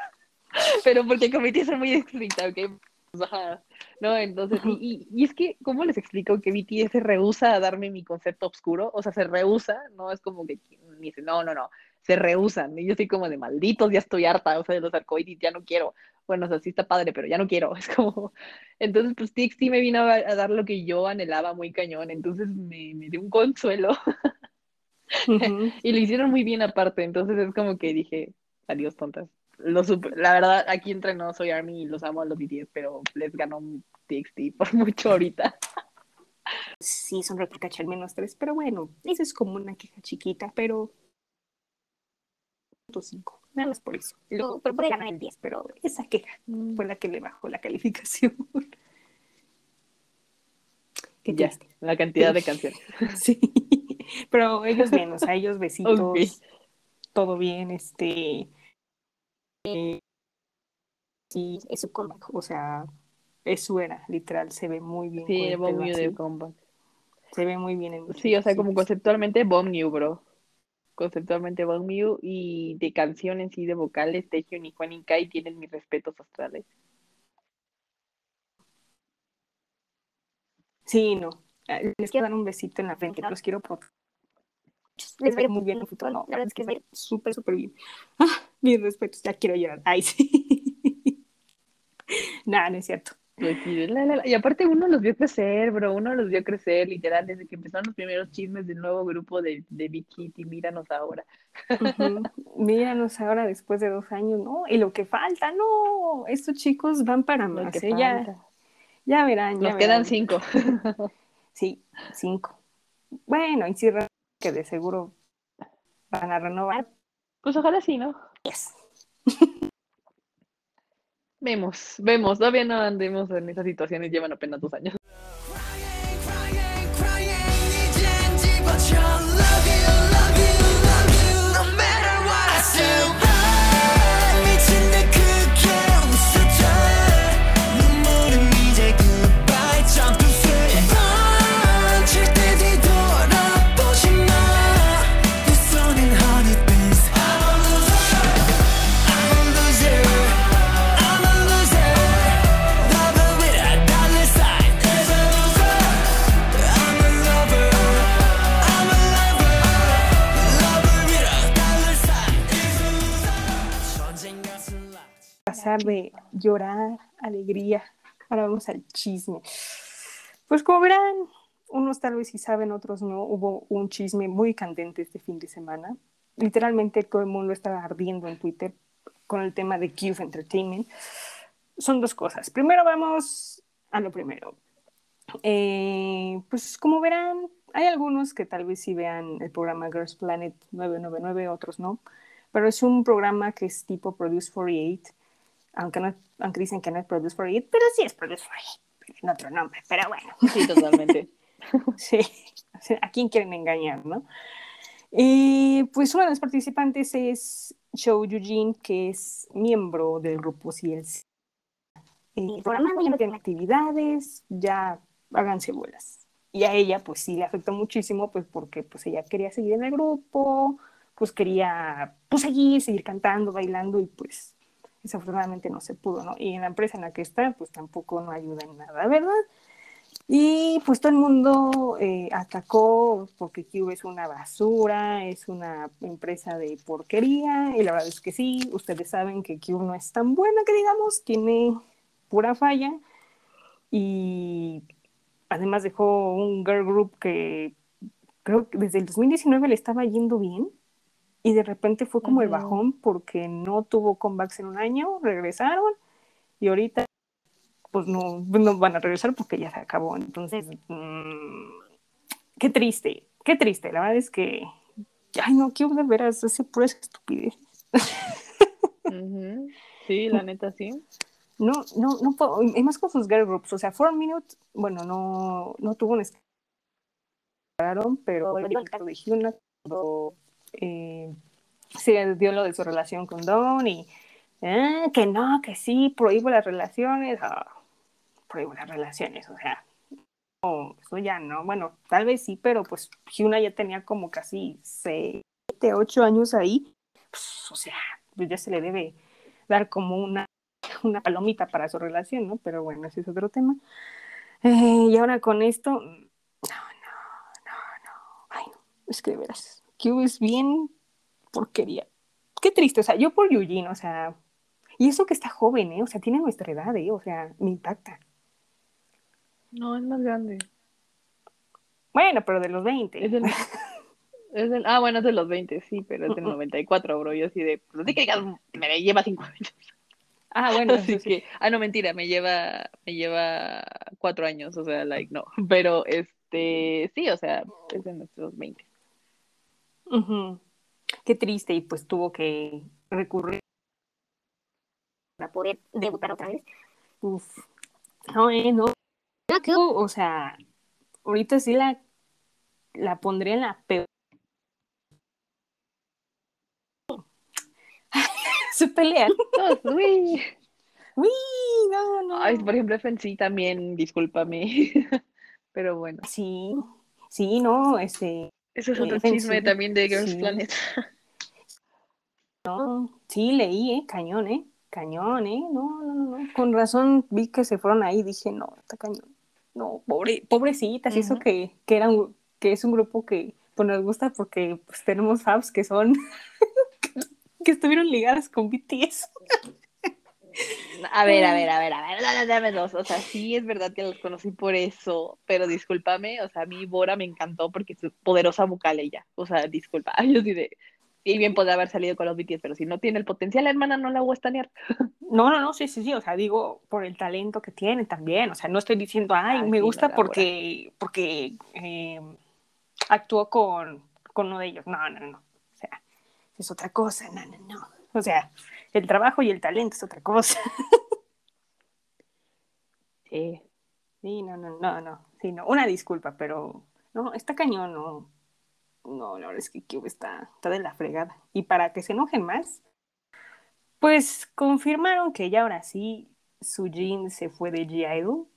Pero porque cometí ser muy estricta, ¿ok? No, entonces, y, y, y es que, ¿cómo les explico que BTS se rehúsa a darme mi concepto oscuro? O sea, se rehúsa, no es como que me dice, no, no, no, se rehusan. Y yo estoy como de malditos, ya estoy harta, o sea, de los arcoíris, ya no quiero. Bueno, o sea, sí está padre, pero ya no quiero. Es como, entonces, pues TXT me vino a, a dar lo que yo anhelaba muy cañón, entonces me, me dio un consuelo y lo hicieron muy bien aparte, entonces es como que dije, adiós, tontas. Lo supe- la verdad, aquí entre no soy Army y los amo a los BTS, pero les ganó TXT por mucho ahorita. Sí, son Replicache al menos tres, pero bueno, eso es como una queja chiquita, pero. punto cinco, nada más por eso. Lo, pero puede ganar el 10, pero esa queja fue la que le bajó la calificación. Qué Ya, triste. la cantidad de canciones. Sí, pero ellos bien, o sea, ellos besitos, todo bien, este. Eh, sí, es su comeback, o sea, es su era, literal, se ve muy bien. Sí, el Bomb New de comeback. Se ve muy bien en Sí, o sea, como conceptualmente Bomb New, bro. Conceptualmente Bomb New y de canciones y de vocales, Taehyun y Juan Kai tienen mis respetos astrales. Sí, no. Ah, Les quiero dar un besito en la frente, los quiero por... Les va a ir muy bien en el futuro, no, la verdad es que les va a ir súper, súper bien. Ah, mis respetos, ya quiero llorar. Ay, sí. Nada, no es cierto. Pues sí, la, la, la. Y aparte uno los vio crecer, bro, uno los vio crecer, literal, desde que empezaron los primeros chismes del nuevo grupo de, de Big Hit y míranos ahora. Míranos ahora después de dos años, ¿no? Y lo que falta, no. Estos chicos van para más, ¿eh? Ya, verán, ya Nos quedan cinco. Sí, cinco. Bueno, y sí, que de seguro van a renovar. Pues ojalá sí, ¿no? Vemos, vemos, todavía no andemos en esas situaciones, llevan apenas dos años. Pasar de llorar, alegría. Ahora vamos al chisme. Pues como verán, unos tal vez sí saben, otros no. Hubo un chisme muy candente este fin de semana. Literalmente todo el mundo estaba ardiendo en Twitter con el tema de Cube Entertainment. Son dos cosas. Primero vamos a lo primero. Eh, pues como verán, hay algunos que tal vez sí vean el programa Girls Planet 999, otros no. Pero es un programa que es tipo Produce 48 aunque, no, aunque dicen que no es Produce 48, pero sí es Produce 48, pero en otro nombre, pero bueno, Sí, totalmente. sí, o sea, ¿a quién quieren engañar, no? Y pues uno de los participantes es Show Eugene, que es miembro del grupo CLC. El programa ya no tiene actividades, ya háganse bolas. Y a ella, pues sí le afectó muchísimo, pues porque pues ella quería seguir en el grupo, pues quería pues seguir, seguir cantando, bailando y pues desafortunadamente no se pudo, ¿no? Y en la empresa en la que está, pues tampoco no ayuda en nada, ¿verdad? Y pues todo el mundo eh, atacó porque Cube es una basura, es una empresa de porquería, y la verdad es que sí, ustedes saben que Cube no es tan buena que digamos, tiene pura falla, y además dejó un girl group que creo que desde el 2019 le estaba yendo bien, y de repente fue como el Ujú. bajón porque no tuvo comebacks en un año, regresaron, y ahorita pues no, no van a regresar porque ya se acabó. Entonces, mmm, qué triste, qué triste. La verdad es que, ay, no, quiero de veras, hace pura estupidez. Ujú. Sí, la neta sí. No, no, no puedo, y más con sus girl groups. O sea, Four Minute, bueno, no, no tuvo un pero el caso de Hyuna, cuando eh, se dio lo de su relación con Don y eh, que no, que sí, prohíbo las relaciones. ah, prohíbo las relaciones, o sea, eso ya no, bueno, tal vez sí, pero pues Hyuna ya tenía como casi 7, 8 años ahí, pues, o sea, pues ya se le debe dar como una, una palomita para su relación, ¿no? Pero bueno, ese es otro tema. Eh, y ahora con esto, no, no, no, no. Ay, no, es que de veras, Q es bien porquería. Qué triste, o sea, yo por Eugene, o sea, y eso que está joven, ¿eh? O sea, tiene nuestra edad, ¿eh? O sea, me impacta. No, es más grande. Bueno, pero de los 20. Es del, es del- ah, bueno, es de los 20, sí, pero es del 94, bro. Yo así de, pues así que digas, me lleva 5 años. Ah, bueno, Así sí. que, ah, no, mentira, me lleva, me lleva 4 años, o sea, like, no. Pero, este, sí, o sea, es de nuestros 20. Ujú. Qué triste, y pues tuvo que recurrir para poder debutar otra vez. Uf. No, eh, no. O sea, ahorita sí la, la pondré en la peor. Se pelean. Todos, uy. Uy, no, no. Ay, por ejemplo, FNC también, discúlpame. Pero bueno, Sí, sí, no, este, eso es otro chisme también de Girls sí. Planet. no, sí, leí, eh, cañón, eh, cañón, eh, no, no, no, no, con razón vi que se fueron ahí, dije, no, está cañón, no, pobre, pobrecitas, y eso que, que era un- que es un grupo que pues nos gusta porque pues tenemos fabs que son, que estuvieron ligadas con BTS. A ver, a ver, a ver, a ver, dame, dos. O sea, sí es verdad que los conocí por eso, pero discúlpame, o sea, a mí Bora me encantó porque es poderosa vocal ella. O sea, disculpa, yo sí de. Y bien podría haber salido con los BTS, pero si no tiene el potencial, hermana, no la voy a estanear. No, no, no, sí, sí, sí, o sea, digo, por el talento que tiene también, o sea, no estoy diciendo, ay, Ah, me sí, gusta no, porque, porque eh, actuó con, con uno de ellos, no, no, no, o sea, es otra cosa, no, no, no, o sea, el trabajo y el talento es otra cosa, Sí. sí, no, no, no, no, sí, no, una disculpa, pero, no, está cañón, no, no, la verdad es que Cube está, está de la fregada, y para que se enojen más, pues confirmaron que ya ahora sí, Sujin se fue de G-Idol,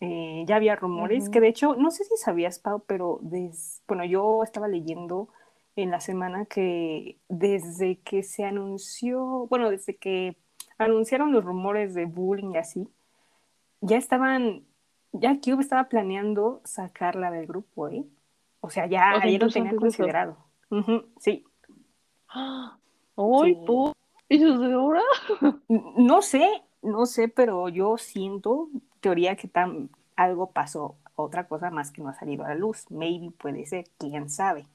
Eh, ya había rumores que de hecho, no sé si sabías, Pau, pero des, bueno, yo estaba leyendo en la semana que desde que se anunció, bueno, desde que anunciaron los rumores de bullying y así, ya estaban, ya Cube estaba planeando sacarla del grupo, ¿eh? O sea, ya, O sea, ya lo tenían de considerado. Sí. ¡Ah! ¡Ay, Sí. po! ¿Y desde ahora? No sé, no sé, pero yo siento, teoría que tan, algo pasó, otra cosa más que no ha salido a la luz. Maybe puede ser, quién sabe.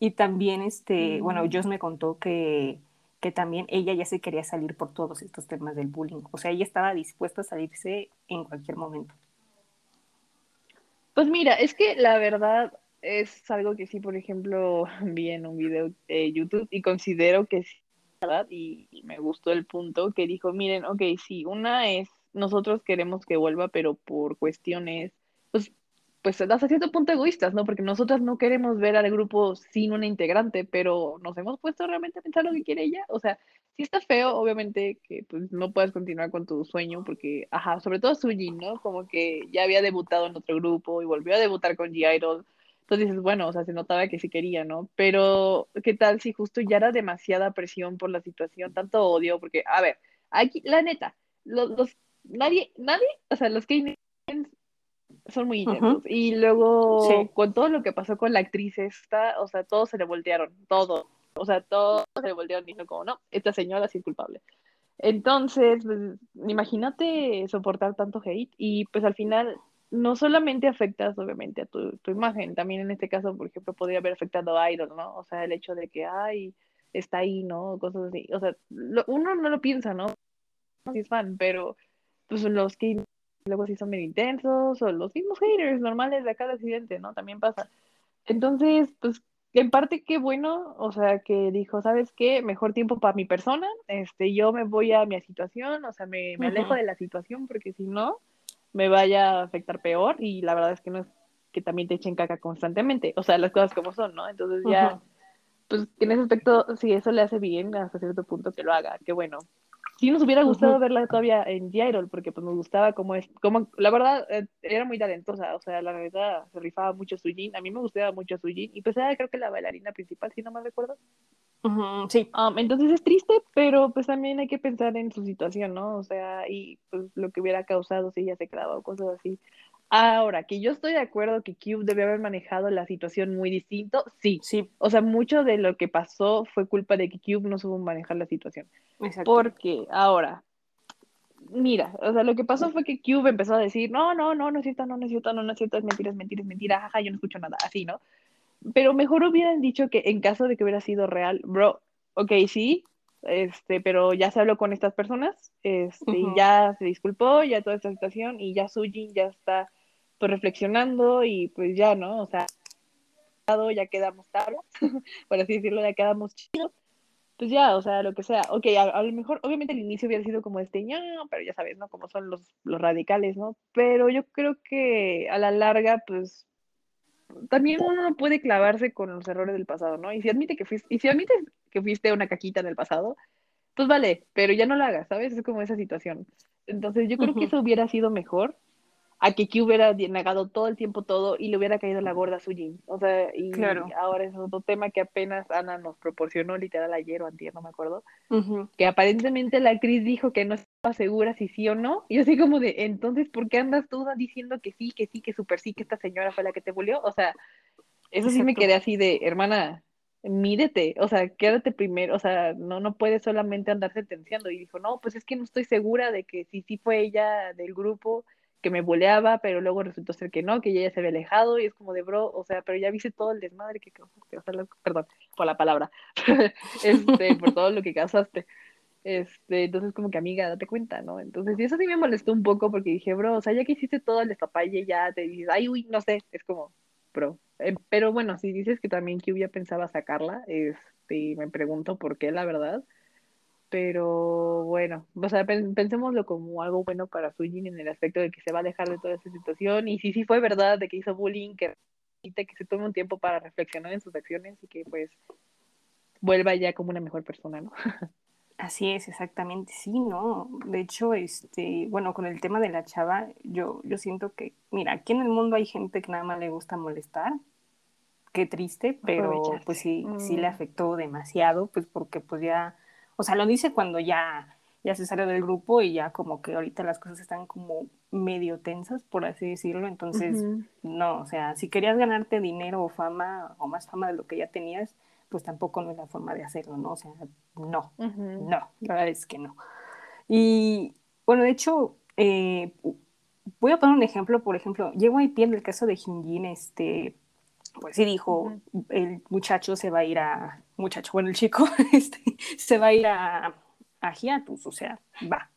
Y también, este, bueno, Mm. Joss me contó que, que también ella ya se quería salir por todos estos temas del bullying. O sea, ella estaba dispuesta a salirse en cualquier momento. Pues mira, es que la verdad es algo que sí, por ejemplo, vi en un video de YouTube y considero que sí, ¿verdad? Y, y me gustó el punto que dijo, miren, ok, sí, una es, nosotros queremos que vuelva, pero por cuestiones, pues, hasta cierto punto egoístas, ¿no? Porque nosotras no queremos ver al grupo sin una integrante, pero nos hemos puesto realmente a pensar lo que quiere ella. O sea, sí está feo, obviamente, que pues no puedas continuar con tu sueño, porque, ajá, sobre todo Suji, ¿no? Como que ya había debutado en otro grupo y volvió a debutar con G-Idol. Entonces dices, bueno, o sea, se notaba que sí quería, ¿no? Pero, ¿qué tal si justo ya era demasiada presión por la situación, tanto odio? Porque, a ver, aquí, la neta, los, los nadie, nadie, o sea, los que son muy intensos. Y luego, Sí. con todo lo que pasó con la actriz esta, o sea, todos se le voltearon, todo. O sea, todos se le voltearon y dijeron como, no, esta señora sí es culpable. Entonces, pues, imagínate soportar tanto hate y pues al final no solamente afectas obviamente a tu, tu imagen, también en este caso, por ejemplo, podría haber afectado a Idol, ¿no? O sea, el hecho de que, ay, está ahí, ¿no? Cosas así. O sea, lo- uno no lo piensa, ¿no? Si es fan, pero pues los que luego sí son medio intensos o los mismos haters normales de cada accidente, ¿no? También pasa. Entonces, pues en parte qué bueno, o sea, que dijo, ¿sabes qué? Mejor tiempo para mi persona, este, yo me voy a mi situación, o sea, me, me alejo Ujú. de la situación porque si no, me vaya a afectar peor y la verdad es que no es que también te echen caca constantemente, o sea, las cosas como son, ¿no? Entonces ya, Ujú. pues en ese aspecto, si eso le hace bien hasta cierto punto que lo haga, qué bueno. Sí nos hubiera gustado verla todavía en The porque pues nos gustaba como es, como, la verdad, eh, era muy talentosa, o sea, la verdad, se rifaba mucho Sujin, a mí me gustaba mucho Sujin, y pues era creo que la bailarina principal, si no me recuerdo. Sí, Um, entonces es triste, pero pues también hay que pensar en su situación, ¿no? O sea, y pues lo que hubiera causado si ella se quedaba o cosas así. Ahora, que yo estoy de acuerdo que Cube debe haber manejado la situación muy distinto, sí. sí, O sea, mucho de lo que pasó fue culpa de que Cube no supo manejar la situación. exacto. Porque ahora, mira, o sea, lo que pasó fue que Cube empezó a decir, no, no, no, no es cierto, no, no es cierto, no, no es cierto, es mentira, es mentira, es mentira, jaja, yo no escucho nada, así, ¿no? Pero mejor hubieran dicho que en caso de que hubiera sido real, bro, ok, sí, este, pero ya se habló con estas personas, este, y ya se disculpó, ya toda esta situación, y ya Sujin ya está, pues, reflexionando, y pues ya, ¿no? O sea, ya quedamos tablas, por así decirlo, ya quedamos chidos, pues ya, o sea, lo que sea. Ok, a, a lo mejor, obviamente el inicio hubiera sido como este, "ña", pero ya sabes, ¿no? Como son los, los radicales, ¿no? Pero yo creo que a la larga, pues, también uno no puede clavarse con los errores del pasado, ¿no? Y si admite que fuiste, y si admites que fuiste una caquita en el pasado, pues vale, pero ya no lo hagas, ¿sabes? Es como esa situación. Entonces yo creo que Ujú. eso hubiera sido mejor a que Q hubiera negado todo el tiempo todo y le hubiera caído la gorda a Sujin. O sea, y Claro. ahora es otro tema que apenas Ana nos proporcionó literal ayer o antier, no me acuerdo, que aparentemente la actriz dijo que no estaba segura si sí o no. Y yo así como de, entonces, ¿por qué andas tú diciendo que sí, que sí, que súper sí, que esta señora fue la que te bulió? O sea, eso sí me quedé así de, hermana, mídete, o sea, quédate primero, o sea, no, no puedes solamente andar sentenciando. Y dijo, no, pues es que no estoy segura de que sí, sí fue ella del grupo que me buleaba, pero luego resultó ser que no, que ella ya se había alejado y es como de, bro, o sea, pero ya viste todo el desmadre que causaste, o sea, lo- perdón por la palabra, este, por todo lo que causaste. Este, entonces como que amiga, date cuenta, ¿no? Entonces, y eso sí me molestó un poco porque dije, bro, o sea, ya que hiciste todo el despapalle, ya te dices, ay, uy, no sé, es como, bro. Eh, pero bueno, si dices que también que ya pensaba sacarla, este, me pregunto por qué, la verdad. Pero bueno, o sea, pen- pensémoslo como algo bueno para Sujin en el aspecto de que se va a alejar de toda esa situación. Y si sí fue verdad de que hizo bullying, que, que se tome un tiempo para reflexionar en sus acciones y que pues vuelva ya como una mejor persona, ¿no? Así es, exactamente, sí, ¿no? De hecho, este, bueno, con el tema de la chava, yo, yo siento que, mira, aquí en el mundo hay gente que nada más le gusta molestar, qué triste, pero pues sí, sí le Mm. afectó demasiado, pues porque pues ya, o sea, lo dice cuando ya, ya se salió del grupo y ya como que ahorita las cosas están como medio tensas, por así decirlo, entonces, no, o sea, si querías ganarte dinero o fama, o más fama de lo que ya tenías, pues tampoco no es la forma de hacerlo, ¿no? O sea, no. No, la verdad es que no. Y bueno, de hecho, eh, voy a poner un ejemplo, por ejemplo, JYP en el caso de Hyunjin, este, pues sí dijo, el muchacho se va a ir a, muchacho, bueno, el chico, este, se va a ir a, a hiatus, o sea, va.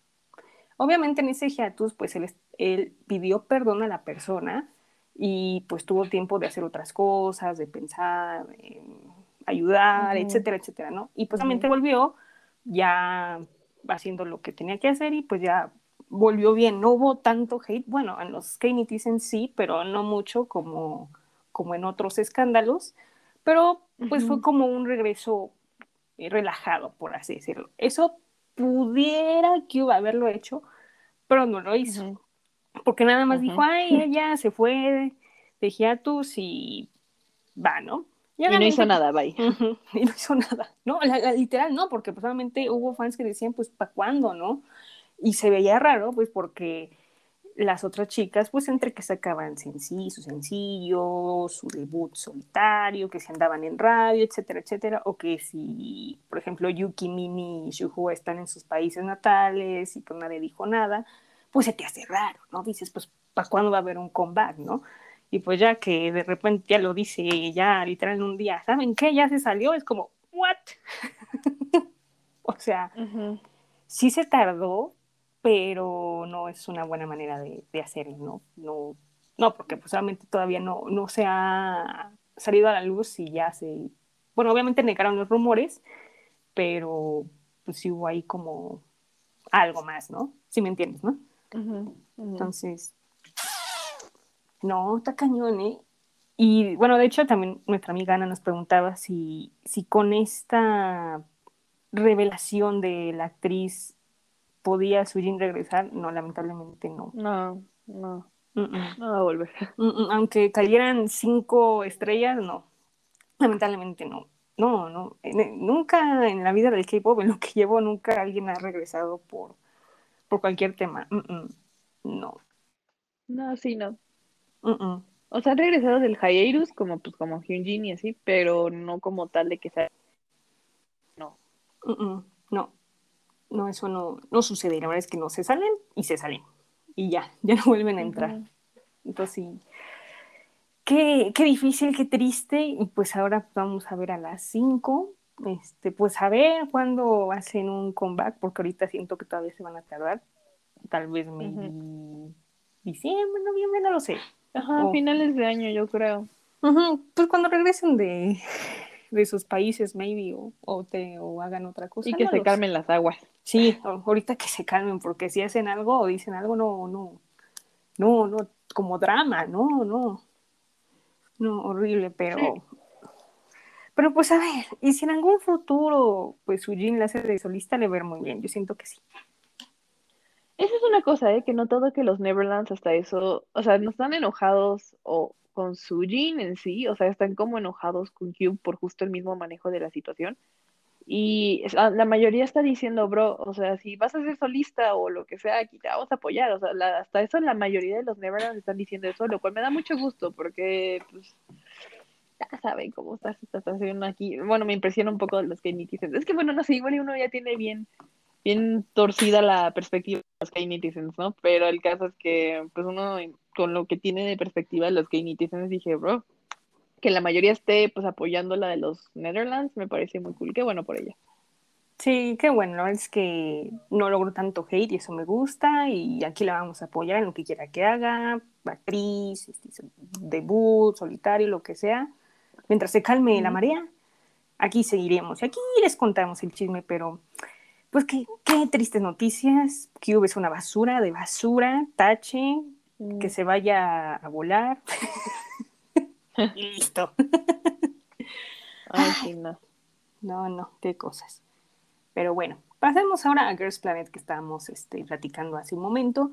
Obviamente en ese hiatus, pues él, él pidió perdón a la persona y pues tuvo tiempo de hacer otras cosas, de pensar, de ayudar, etcétera, etcétera, ¿no? Y pues obviamente volvió ya haciendo lo que tenía que hacer y pues ya volvió bien. No hubo tanto hate, bueno, en los K-Netizens sí, pero no mucho como, como en otros escándalos, pero pues fue como un regreso eh, relajado, por así decirlo. Eso pudiera que haberlo hecho, pero no lo hizo Ujú. porque nada más dijo, ay, ella se fue de hiatus y va, ¿no? Y no hizo nada, bye. Y no hizo nada. No, la, la- literal no, porque pues obviamente hubo fans que decían, pues, ¿para cuándo, no? Y se veía raro, pues, porque las otras chicas, pues, entre que sacaban sencillo, su sencillo, su debut solitario, que se andaban en radio, etcétera, etcétera, o que si, por ejemplo, Yuki, Mimi y Shuho están en sus países natales y pues nadie dijo nada, pues se te hace raro, ¿no? Dices, pues, ¿para cuándo va a haber un comeback, no? Y pues ya que de repente ya lo dice, ya literal en un día, ¿saben qué? Ya se salió, es como, ¿what? o sea, sí se tardó, pero no es una buena manera de, de hacerlo, ¿no? No, no porque pues obviamente todavía no, no se ha salido a la luz y ya se... Bueno, obviamente negaron los rumores, pero pues sí hubo ahí como algo más, ¿no? Si me entiendes, ¿no? Entonces, no, está cañón, ¿eh? Y bueno, de hecho también nuestra amiga Ana nos preguntaba si, si con esta revelación de la actriz podía Sujin regresar, no, lamentablemente no. No, no, Mm, mm. no va a volver. Mm, Aunque cayeran cinco estrellas, no. Lamentablemente no. No, no. En- nunca en la vida del K-pop, en lo que llevo, nunca alguien ha regresado por, por cualquier tema. No. No, sí, no. O sea, han regresado del hiatus como pues como Hyunjin y así, pero no como tal de que sea. No. No. No, eso no, no sucede. La verdad es que no se salen y se salen. Y ya, ya no vuelven a entrar. Entonces sí. Qué, qué difícil, qué triste. Y pues ahora vamos a ver a las 5. Este, pues a ver cuándo hacen un comeback, porque ahorita siento que todavía se van a tardar. Tal vez maybe diciembre, noviembre, no lo sé. Ajá, finales de año, yo creo. Pues cuando regresen de, de sus países, maybe, o, o, te, o hagan otra cosa. Y que no se calmen las aguas. Sí, ahorita que se calmen, porque si hacen algo o dicen algo, no, no, no, no, como drama, no, no, no, horrible, pero, Sí. pero pues a ver, y si en algún futuro, pues Sujin la hace de solista, le ver muy bien, yo siento que sí. Esa es una cosa, ¿eh? Que no todo que los Neverlands hasta eso, o sea, no están enojados o con Sujin en sí, o sea, están como enojados con Cube por justo el mismo manejo de la situación. Y la mayoría está diciendo, bro, o sea, si vas a ser solista o lo que sea, aquí te vamos a apoyar. O sea, la- hasta eso la mayoría de los Neverlands están diciendo eso, lo cual me da mucho gusto porque, pues, ya saben cómo está esta situación aquí. Bueno, me impresiona un poco los dicen. Es que, bueno, no sé, igual uno ya tiene bien bien torcida la perspectiva de los K-Netizens, ¿no? Pero el caso es que, pues uno, con lo que tiene de perspectiva los K-Netizens, dije, bro, que la mayoría esté, pues, apoyando la de los Netherlands, me parece muy cool. Qué bueno por ella. Sí, qué bueno, la es que no logro tanto hate y eso me gusta y aquí la vamos a apoyar en lo que quiera que haga, actriz, este, debut, solitario, lo que sea. Mientras se calme la Ujú. marea, aquí seguiremos y aquí les contamos el chisme, pero pues qué, qué tristes noticias. Cube es una basura de basura, tache, que se vaya a volar. y listo. Ay, sí, no. No, no, qué cosas. Pero bueno, pasemos ahora a Girls Planet que estábamos este, platicando hace un momento.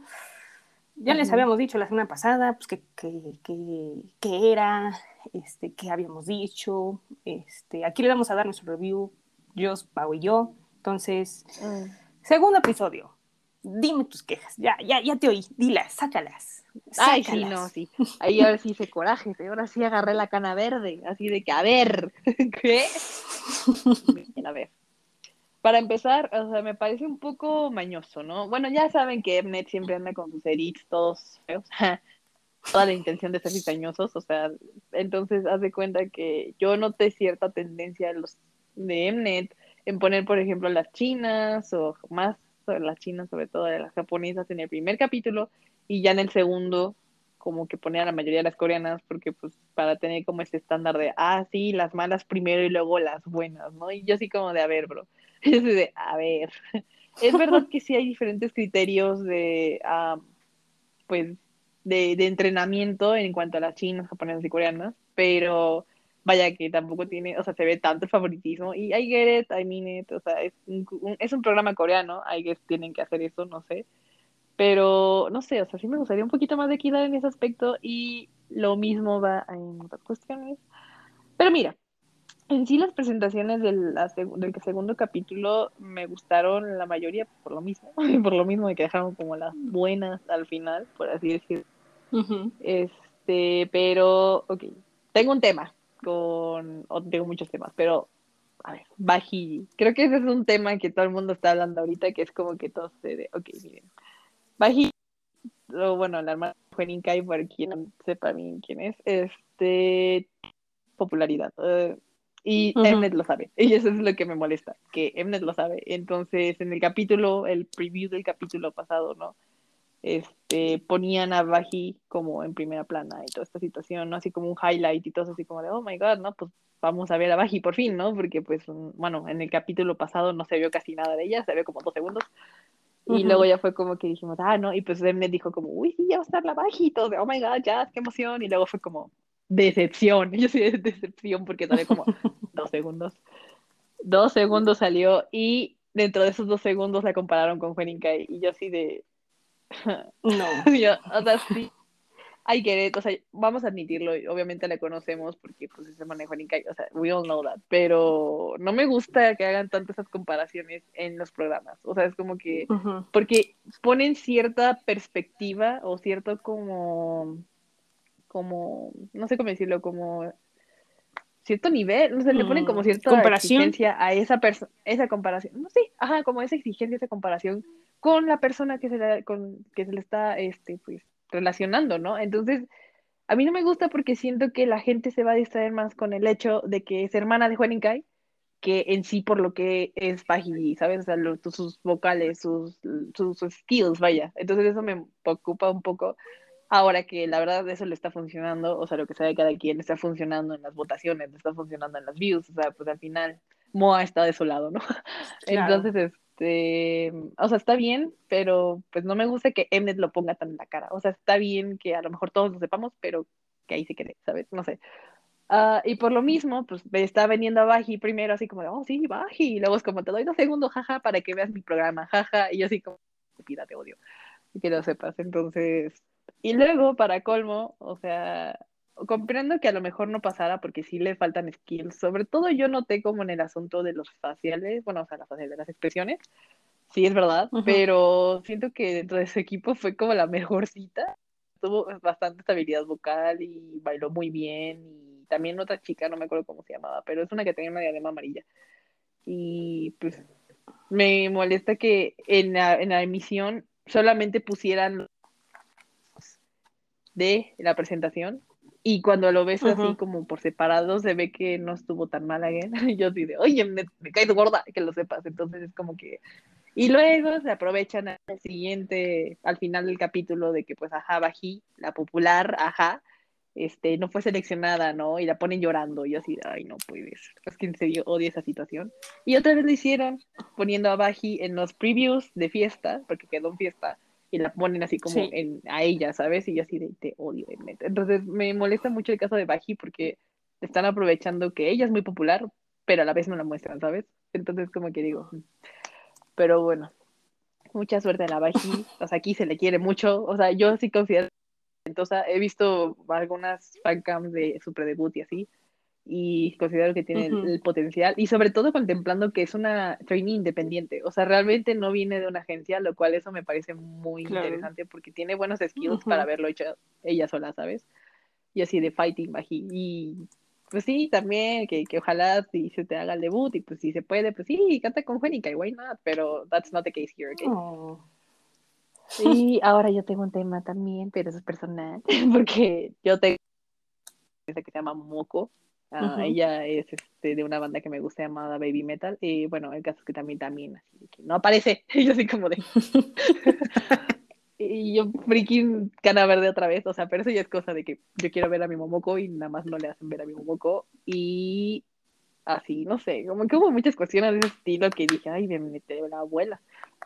Ya les habíamos dicho la semana pasada pues, que, que, que- que era, este, que habíamos dicho. Este, aquí le vamos a dar nuestro review, Jos, Pau y yo. Entonces, Mm. segundo episodio. Dime tus quejas. Ya, ya, ya te oí. Dilas, sácalas. Ay, sí, no, sí. Ahí ahora sí hice coraje, ahora sí agarré la cana verde, así de que, a ver, ¿qué? A ver. Para empezar, o sea, me parece un poco mañoso, ¿no? Bueno, ya saben que Mnet siempre anda con sus edits todos feos. Toda la intención de ser cizañosos, o sea, entonces haz de cuenta que yo noté cierta tendencia de los de Mnet en poner, por ejemplo, las chinas o más sobre las chinas, sobre todo de las japonesas en el primer capítulo y ya en el segundo como que poner a la mayoría de las coreanas porque pues para tener como ese estándar de, ah, sí, las malas primero y luego las buenas, ¿no? Y yo así como de, a ver, bro, es de, a ver, es verdad que sí hay diferentes criterios de, ah, pues, de, de entrenamiento en cuanto a las chinas, japonesas y coreanas, pero vaya que tampoco tiene, o sea, se ve tanto el favoritismo y I get it, I mean it, o sea, es un, un- es un programa coreano, I guess tienen que hacer eso, no sé, pero no sé, o sea, sí me gustaría un poquito más de equidad en ese aspecto y lo mismo va en otras cuestiones. Pero mira, en sí las presentaciones del, la del segundo capítulo me gustaron la mayoría por lo mismo, por lo mismo de que dejaron como las buenas al final, por así decirlo. Ujú. Este, pero, ok, tengo un tema con, o tengo muchos temas, pero, a ver, Baji, creo que ese es un tema que todo el mundo está hablando ahorita, que es como que todo se de, ok, miren, Baji, o bueno, la hermana de Juanín Kai, por quien no sepa bien quién es, este, popularidad, eh, y Ujú. Mnet lo sabe, y eso es lo que me molesta, que Mnet lo sabe, entonces, en el capítulo, el preview del capítulo pasado, ¿no? Este, ponían a Baji como en primera plana y toda esta situación, ¿no? Así como un highlight y todo así como de, oh my god, ¿no? Pues vamos a ver a Baji por fin, ¿no? Porque pues, bueno, en el capítulo pasado no se vio casi nada de ella, se vio como dos segundos. Y Ujú. luego ya fue como que dijimos, ah, ¿no? Y pues Mnet dijo como, uy, sí, ya va a estar la Baji, y todos de, oh my god, ya, qué emoción. Y luego fue como, decepción. Yo sí, decepción porque salió como dos segundos. Dos segundos salió y dentro de esos dos segundos la compararon con Kai y yo así de... No. yo, o sea, sí. Get it, o sea, vamos a admitirlo, obviamente la conocemos porque pues se maneja en o sea, we all know that, pero no me gusta que hagan tantas esas comparaciones en los programas, o sea, es como que, porque ponen cierta perspectiva o cierto como, como, no sé cómo decirlo, como cierto nivel, no sé, le ponen como Mm, cierta comparación. exigencia a esa persona, esa comparación, no sé, ajá, como esa exigencia, esa comparación con la persona que se le, con, que se le está, este, pues, relacionando, ¿no? Entonces, a mí no me gusta porque siento que la gente se va a distraer más con el hecho de que es hermana de Juan Kai que en sí por lo que es Faji, ¿sabes? O sea, lo- sus vocales, sus, sus, sus skills, vaya. Entonces eso me preocupa un poco. Ahora que la verdad eso le está funcionando, o sea, lo que sabe cada quien está funcionando en las votaciones, está funcionando en las views, o sea, pues al final Moa está de su lado, ¿no? Claro. Entonces, este, o sea, está bien, pero pues no me gusta que Mnet lo ponga tan en la cara. O sea, está bien que a lo mejor todos lo sepamos, pero que ahí se quede, ¿sabes? No sé. Ah, y por lo mismo, pues me está vendiendo a Baji primero así como de, oh, sí, Baji, y luego es como, te doy dos segundos, jaja, para que veas mi programa, jaja, y yo así como, estúpida, te odio, y que lo sepas, entonces, y luego, para colmo, o sea, comprendo que a lo mejor no pasara porque sí le faltan skills, sobre todo yo noté como en el asunto de los faciales, bueno, o sea, las faciales, de las expresiones, sí es verdad, Ujú. pero siento que dentro de su equipo fue como la mejorcita, tuvo bastante estabilidad vocal y bailó muy bien. Y también otra chica, no me acuerdo cómo se llamaba, pero es una que tenía una diadema amarilla. Y pues me molesta que en la, en la emisión solamente pusieran de la presentación. Y cuando lo ves así como por separado, se ve que no estuvo tan mal again. Y yo así de, oye, me, me caes gorda, que lo sepas. Entonces es como que y luego se aprovechan al siguiente, al final del capítulo, de que pues ajá, Bají, la popular, ajá, este, no fue seleccionada, ¿no? Y la ponen llorando. Y yo así, ay, no puede ser. Es que en serio odio esa situación. Y otra vez lo hicieron, poniendo a Baji en los previews de fiesta, porque quedó en fiesta, y la ponen así como Sí. en, a ella, ¿sabes? Y yo así de, te odio, neta. Entonces me molesta mucho el caso de Baji porque están aprovechando que ella es muy popular, pero a la vez no la muestran, ¿sabes? Entonces como que digo, "Mm". pero bueno, mucha suerte a la Baji, o sea, aquí se le quiere mucho, o sea, yo sí considero, entonces he visto algunas fancams de su predebut y así, y considero que tiene el- potencial, y sobre todo contemplando que es una trainee independiente, o sea, realmente no viene de una agencia, lo cual eso me parece muy Claro. interesante porque tiene buenos skills para haberlo hecho ella sola, ¿sabes? Y así de fighting Baji, y pues sí, también, que, que ojalá si se te haga el debut, y pues si se puede, pues sí, canta con Juanica, y why not, pero that's not the case here, ¿ok? Oh. Y ahora yo tengo un tema también, pero eso es personal, porque yo tengo que se llama Moco. Ah. Ella es este, de una banda que me gusta llamada Baby Metal. Y bueno, el caso es que también, también, así de que no aparece. Y yo así como de. y yo freaking cana verde otra vez. O sea, pero eso ya es cosa de que yo quiero ver a mi Momoko y nada más no le hacen ver a mi Momoko. Y así, no sé, como que hubo muchas cuestiones de ese estilo que dije, ay, me mete la abuela.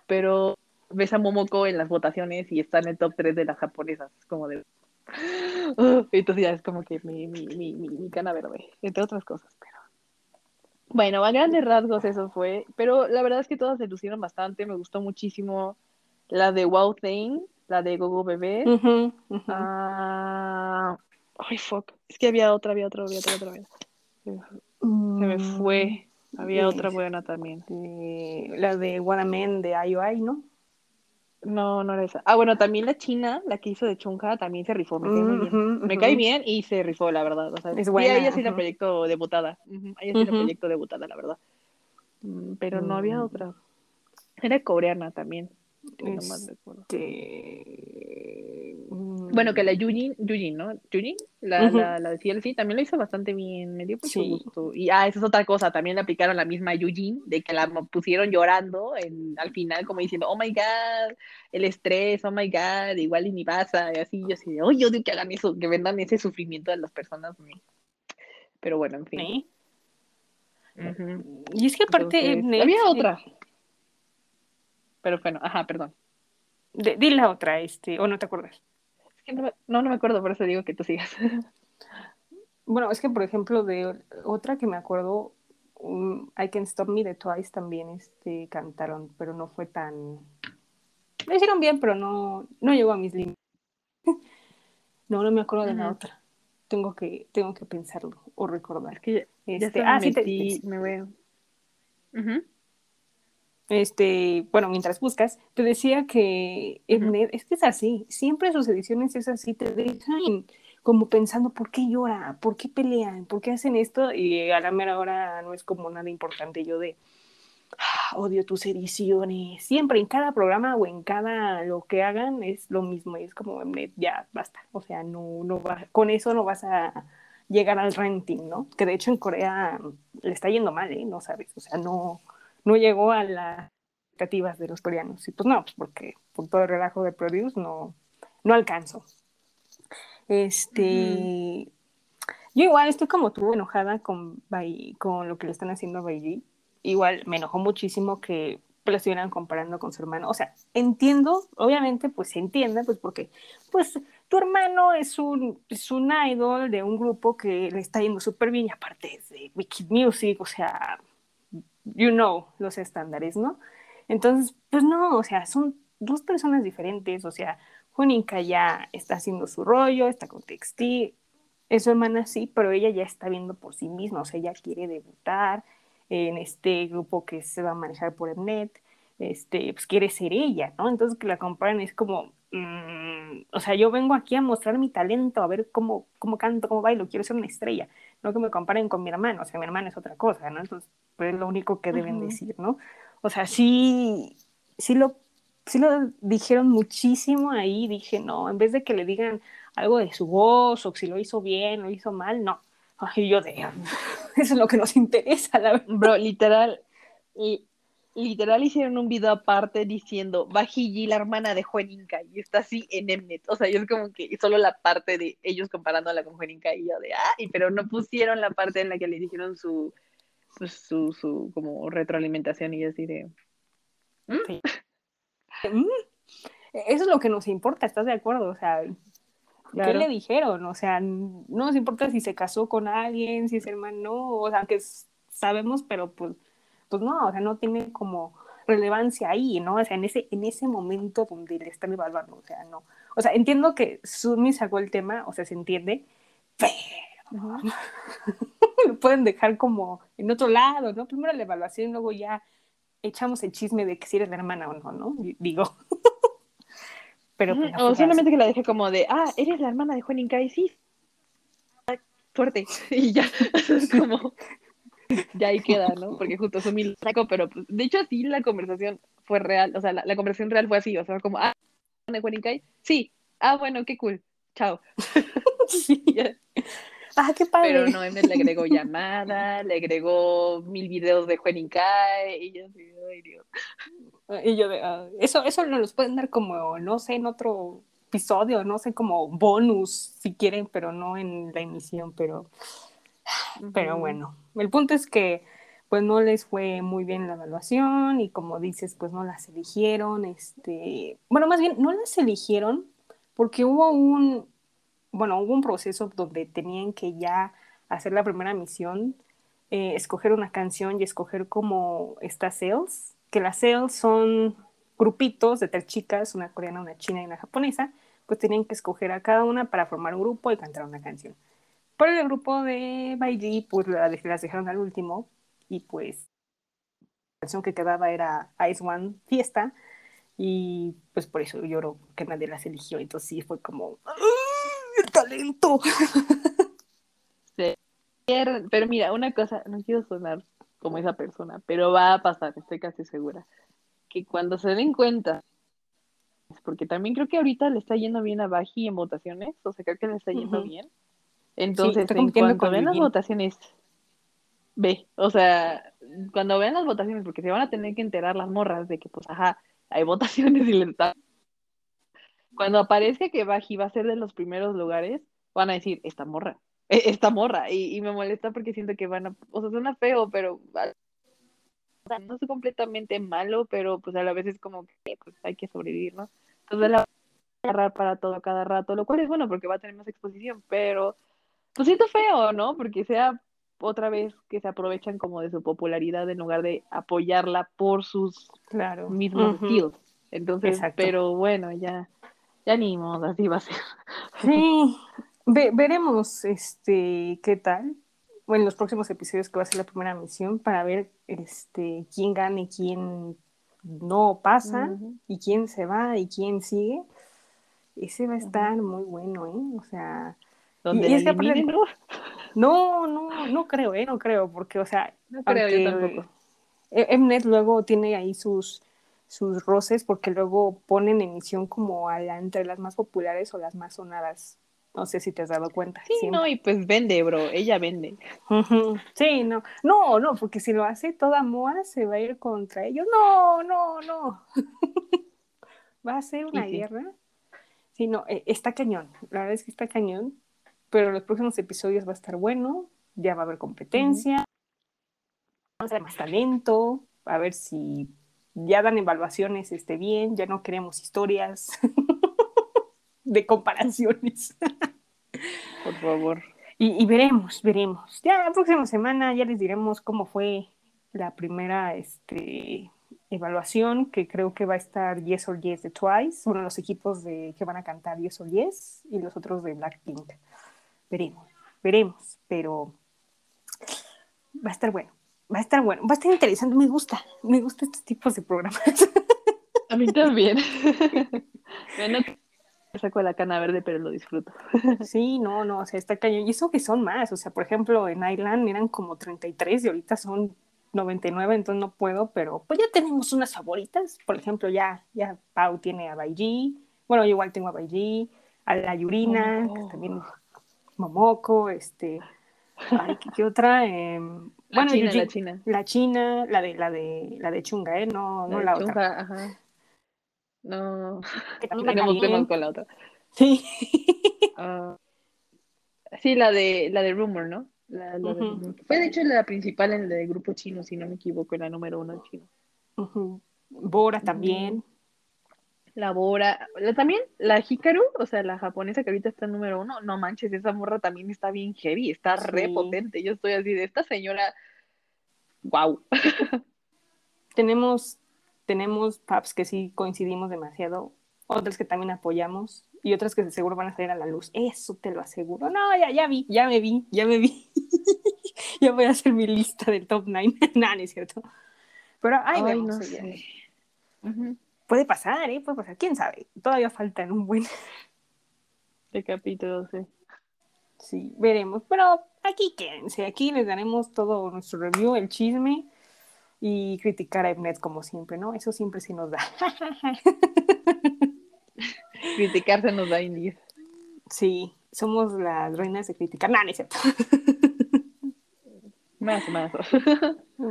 Pero ves a Momoko en las votaciones y está en el top 3 de las japonesas, como de... Entonces ya es como que mi, mi, mi, mi, mi cana verde, entre otras cosas, pero... Bueno, a grandes rasgos eso fue, pero la verdad es que todas se lucieron bastante, me gustó muchísimo la de Wow Thing, la de Gogo Bebé. Ah, ay, fuck, es que había otra, había otra, había otra, otra, había- Se me fue, había otra es- buena también. La de Wanamen de IOI, ¿no? No, no era esa. Ah, bueno, también la china, la que hizo de Chunja, también se rifó, me cae muy bien. Ujú, Me ujú. cae bien y se rifó, la verdad. O sea, Es buena, a ella sí la ujú. proyecto debutada. A ella sí la proyecto debutada, la verdad. Mm, Pero no había Mm. otra. Era coreana también. que no más. Este, Bueno, que la Yujin, Yujin, ¿no? Yujin, la, Ujú. la, la de CLC, también lo hizo bastante bien, me dio mucho Sí. gusto. Y, ah, esa es otra cosa, también le aplicaron la misma Yujin, de que la pusieron llorando en, al final, como diciendo, oh my god, el estrés, oh my god, igual y ni pasa, y así, yo así de, oh, yo odio que hagan eso, que vendan ese sufrimiento a las personas. Pero bueno, en fin. Ujú. Y es que aparte, Entonces, había otra. Pero bueno, ajá, perdón. de- di la otra, este, o no te acuerdas. Que no, no, no me acuerdo, por eso digo que tú sigas. Bueno, es que por ejemplo, de otra que me acuerdo mm, I Can Stop Me de Twice también este, cantaron, pero no fue tan... Lo hicieron bien, pero no, no llegó a mis límites. no, no me acuerdo de la otra. Tengo que, tengo que pensarlo o recordar. Que ya, ya Este, ah, me sí, te- metí, me veo. Ujú. Este, bueno, mientras buscas, te decía que Mnet, es que es así, siempre sus ediciones es así, te dejan como pensando por qué llora, por qué pelean, por qué hacen esto, y a la mera hora no es como nada importante yo de "Ah, odio tus ediciones, siempre en cada programa o en cada lo que hagan es lo mismo, y es como Mnet, ya basta, o sea, no, no va, con eso no vas a llegar al renting, ¿no? Que de hecho en Corea le está yendo mal, ¿eh? No sabes, o sea, no, no llegó a las expectativas de los coreanos. Y pues no, pues porque por todo el relajo de Produce no, no alcanzo. Este, yo igual estoy como tú enojada con, con lo que le están haciendo a Bailey. Igual me enojó muchísimo que lo estuvieran comparando con su hermano. O sea, entiendo, obviamente, pues se entiende, pues porque, pues tu hermano es un, es un idol de un grupo que le está yendo súper bien y aparte es de Wicked Music, o sea, you know los estándares, ¿no? Entonces, pues no, o sea, son dos personas diferentes, o sea, Juanica ya está haciendo su rollo, está con Textil, es su hermana sí, pero ella ya está viendo por sí misma, o sea, ella quiere debutar en este grupo que se va a manejar por Mnet, este, pues quiere ser ella, ¿no? Entonces que la comparen es como, mm, o sea, yo vengo aquí a mostrar mi talento, a ver cómo, cómo canto, cómo bailo, quiero ser una estrella, no que me comparen con mi hermano, o sea, mi hermano es otra cosa, ¿no? Entonces, pues es lo único que deben Ujú. decir, ¿no? O sea, sí, sí lo, sí lo dijeron muchísimo ahí, dije, no, en vez de que le digan algo de su voz o si lo hizo bien, lo hizo mal, no. Ay, yo de, eso es lo que nos interesa, la verdad. Bro, literal, li- literal hicieron un video aparte diciendo Bajiji, la hermana de Juaninka, y está así en Mnet. O sea, yo es como que solo la parte de ellos comparándola con Juaninka y yo de, ay, pero no pusieron la parte en la que le dijeron su, pues, su, su, como retroalimentación y yo así de, Mm, Eso es lo que nos importa, ¿estás de acuerdo? O sea, ¿qué le dijeron? O sea, no nos importa si se casó con alguien, si es hermano, o sea, que sabemos, pero pues, pues no, o sea, no tiene como relevancia ahí, ¿no? O sea, en ese, en ese momento donde le están evaluando, o sea, no. O sea, entiendo que Sumi sacó el tema, o sea, se entiende, pero lo pueden dejar como en otro lado, ¿no? Primero la evaluación y luego ya echamos el chisme de que si eres la hermana o no, ¿no? Digo. Pero pues, O solamente que la deje como de, ah, eres la hermana de Juaninka y sí. Suerte. Y ya, es como, ya ahí queda, ¿no? Porque justo Sumi lo sacó, pero pues, de hecho sí la conversación fue real, o sea, la, la conversación real fue así, o sea, como, ah, ¿hermana de Juaninka? Sí, ah, bueno, qué cool, chao. sí. Ah, qué padre. Pero no, le agregó llamada, le agregó mil videos de Juaninka y yo así, ay Dios. Y yo de, ah, eso, eso nos los pueden dar como, no sé, en otro episodio, no sé, como bonus si quieren, pero no en la emisión, pero, pero bueno. El punto es que pues no les fue muy bien la evaluación y como dices, pues no las eligieron, este, bueno, más bien no las eligieron porque hubo un, bueno, hubo un proceso donde tenían que ya hacer la primera misión, eh, escoger una canción y escoger como estas sales, que las sales son grupitos de tres chicas, una coreana, una china y una japonesa, pues tenían que escoger a cada una para formar un grupo y cantar una canción. Pero el grupo de Baiji, pues la- las dejaron al último y pues la canción que quedaba era Ice One Fiesta y pues por eso lloro que nadie las eligió. Entonces sí fue como ¡Ah, el talento. Pero mira, una cosa, no quiero sonar como esa persona, pero va a pasar, estoy casi segura, que cuando se den cuenta, porque también creo que ahorita le está yendo bien a Baji en votaciones, o sea, creo que le está yendo Ujú. bien. Entonces, está en cuanto vean las votaciones, ve, o sea, cuando vean las votaciones, porque se van a tener que enterar las morras de que, pues, ajá, hay votaciones y les está... Cuando aparezca que Baji va a ser de los primeros lugares, van a decir, esta morra, eh, esta morra, y, y me molesta porque siento que van a, o sea, suena feo, pero va- o sea, no es completamente malo, pero pues a la vez es como que pues, hay que sobrevivir, ¿no? Entonces la va a agarrar para todo cada rato, lo cual es bueno porque va a tener más exposición, pero pues siento feo, ¿no? Porque sea otra vez que se aprovechan como de su popularidad en lugar de apoyarla por sus Claro. mismos skills. Entonces, Exacto. pero bueno, ya, ya ni modo, así va a ser. Sí, Ve- veremos este qué tal. Bueno, en los próximos episodios que va a ser la primera misión para ver este quién gana y quién no pasa y quién se va y quién sigue. Ese va a estar muy bueno, ¿eh? O sea, Donde y es que aparte- ¿no? no, no, creo, ¿eh? No creo, porque, o sea, No creo, yo tampoco. E- Mnet luego tiene ahí sus, sus roces porque luego ponen emisión como a la, entre las más populares o las más sonadas. No sé si te has dado cuenta. Sí, siempre. no, y pues vende, bro, ella vende. Sí, no. No, no, porque si lo hace toda Moa se va a ir contra ellos. No, no, no. va a ser una sí. guerra. Sí, no, eh, está cañón. La verdad es que está cañón. Pero los próximos episodios va a estar bueno. Ya va a haber competencia. Vamos a ver más talento. A ver si ya dan evaluaciones este, bien. Ya no queremos historias de comparaciones. Por favor. Y, y veremos, veremos. Ya la próxima semana ya les diremos cómo fue la primera este, evaluación, que creo que va a estar Yes or Yes de Twice, uno de los equipos de, que van a cantar Yes or Yes y los otros de Blackpink. Veremos, veremos, pero va a estar bueno, va a estar bueno, va a estar interesante, me gusta, me gustan estos tipos de programas. A mí también. Bueno, saco la cana verde, pero lo disfruto. Sí, no, no, o sea, está cañón. Y eso que son más, o sea, por ejemplo, en Island eran como 33 y ahorita son 99, entonces no puedo, pero pues ya tenemos unas favoritas. Por ejemplo, ya, ya Pau tiene a Baiji, bueno, yo igual tengo a Baiji, a la Yurina, que Momoko. también Momoko, este, ay, ¿qué, otra? Em, La bueno, China, Yuji- la China. la China, la de la de la de Chunga, ¿eh? No, no de la otra. Ajá. No, tenemos temas con la otra. Sí. Ah, sí, la de la de Rumor, ¿no? La, la. Fue de hecho la principal en el grupo chino, si no me equivoco, la número uno chino. Ujú. Bora también. La Bora, la, también la Hikaru, o sea, la japonesa que ahorita está en número uno, no manches, esa morra también está bien heavy, está re Sí. potente. Yo estoy así de esta señora, wow. tenemos, tenemos pubs que sí coincidimos demasiado, otras que también apoyamos y otras que seguro van a salir a la luz. Eso te lo aseguro. No, ya, ya vi, ya me vi, ya me vi. ya voy a hacer mi lista del top 9. no, no es cierto. Pero ahí Ay, vemos. no sé. Puede pasar, ¿eh? Puede pasar. ¿Quién sabe? Todavía faltan un buen... De capítulo, sí. Sí, veremos. Pero aquí quédense. Aquí les daremos todo nuestro review, el chisme y criticar a Mnet como siempre, ¿no? Eso siempre sí nos da. Criticarse nos da indies. Sí, somos las reinas de criticar. No, no es cierto. Más, más.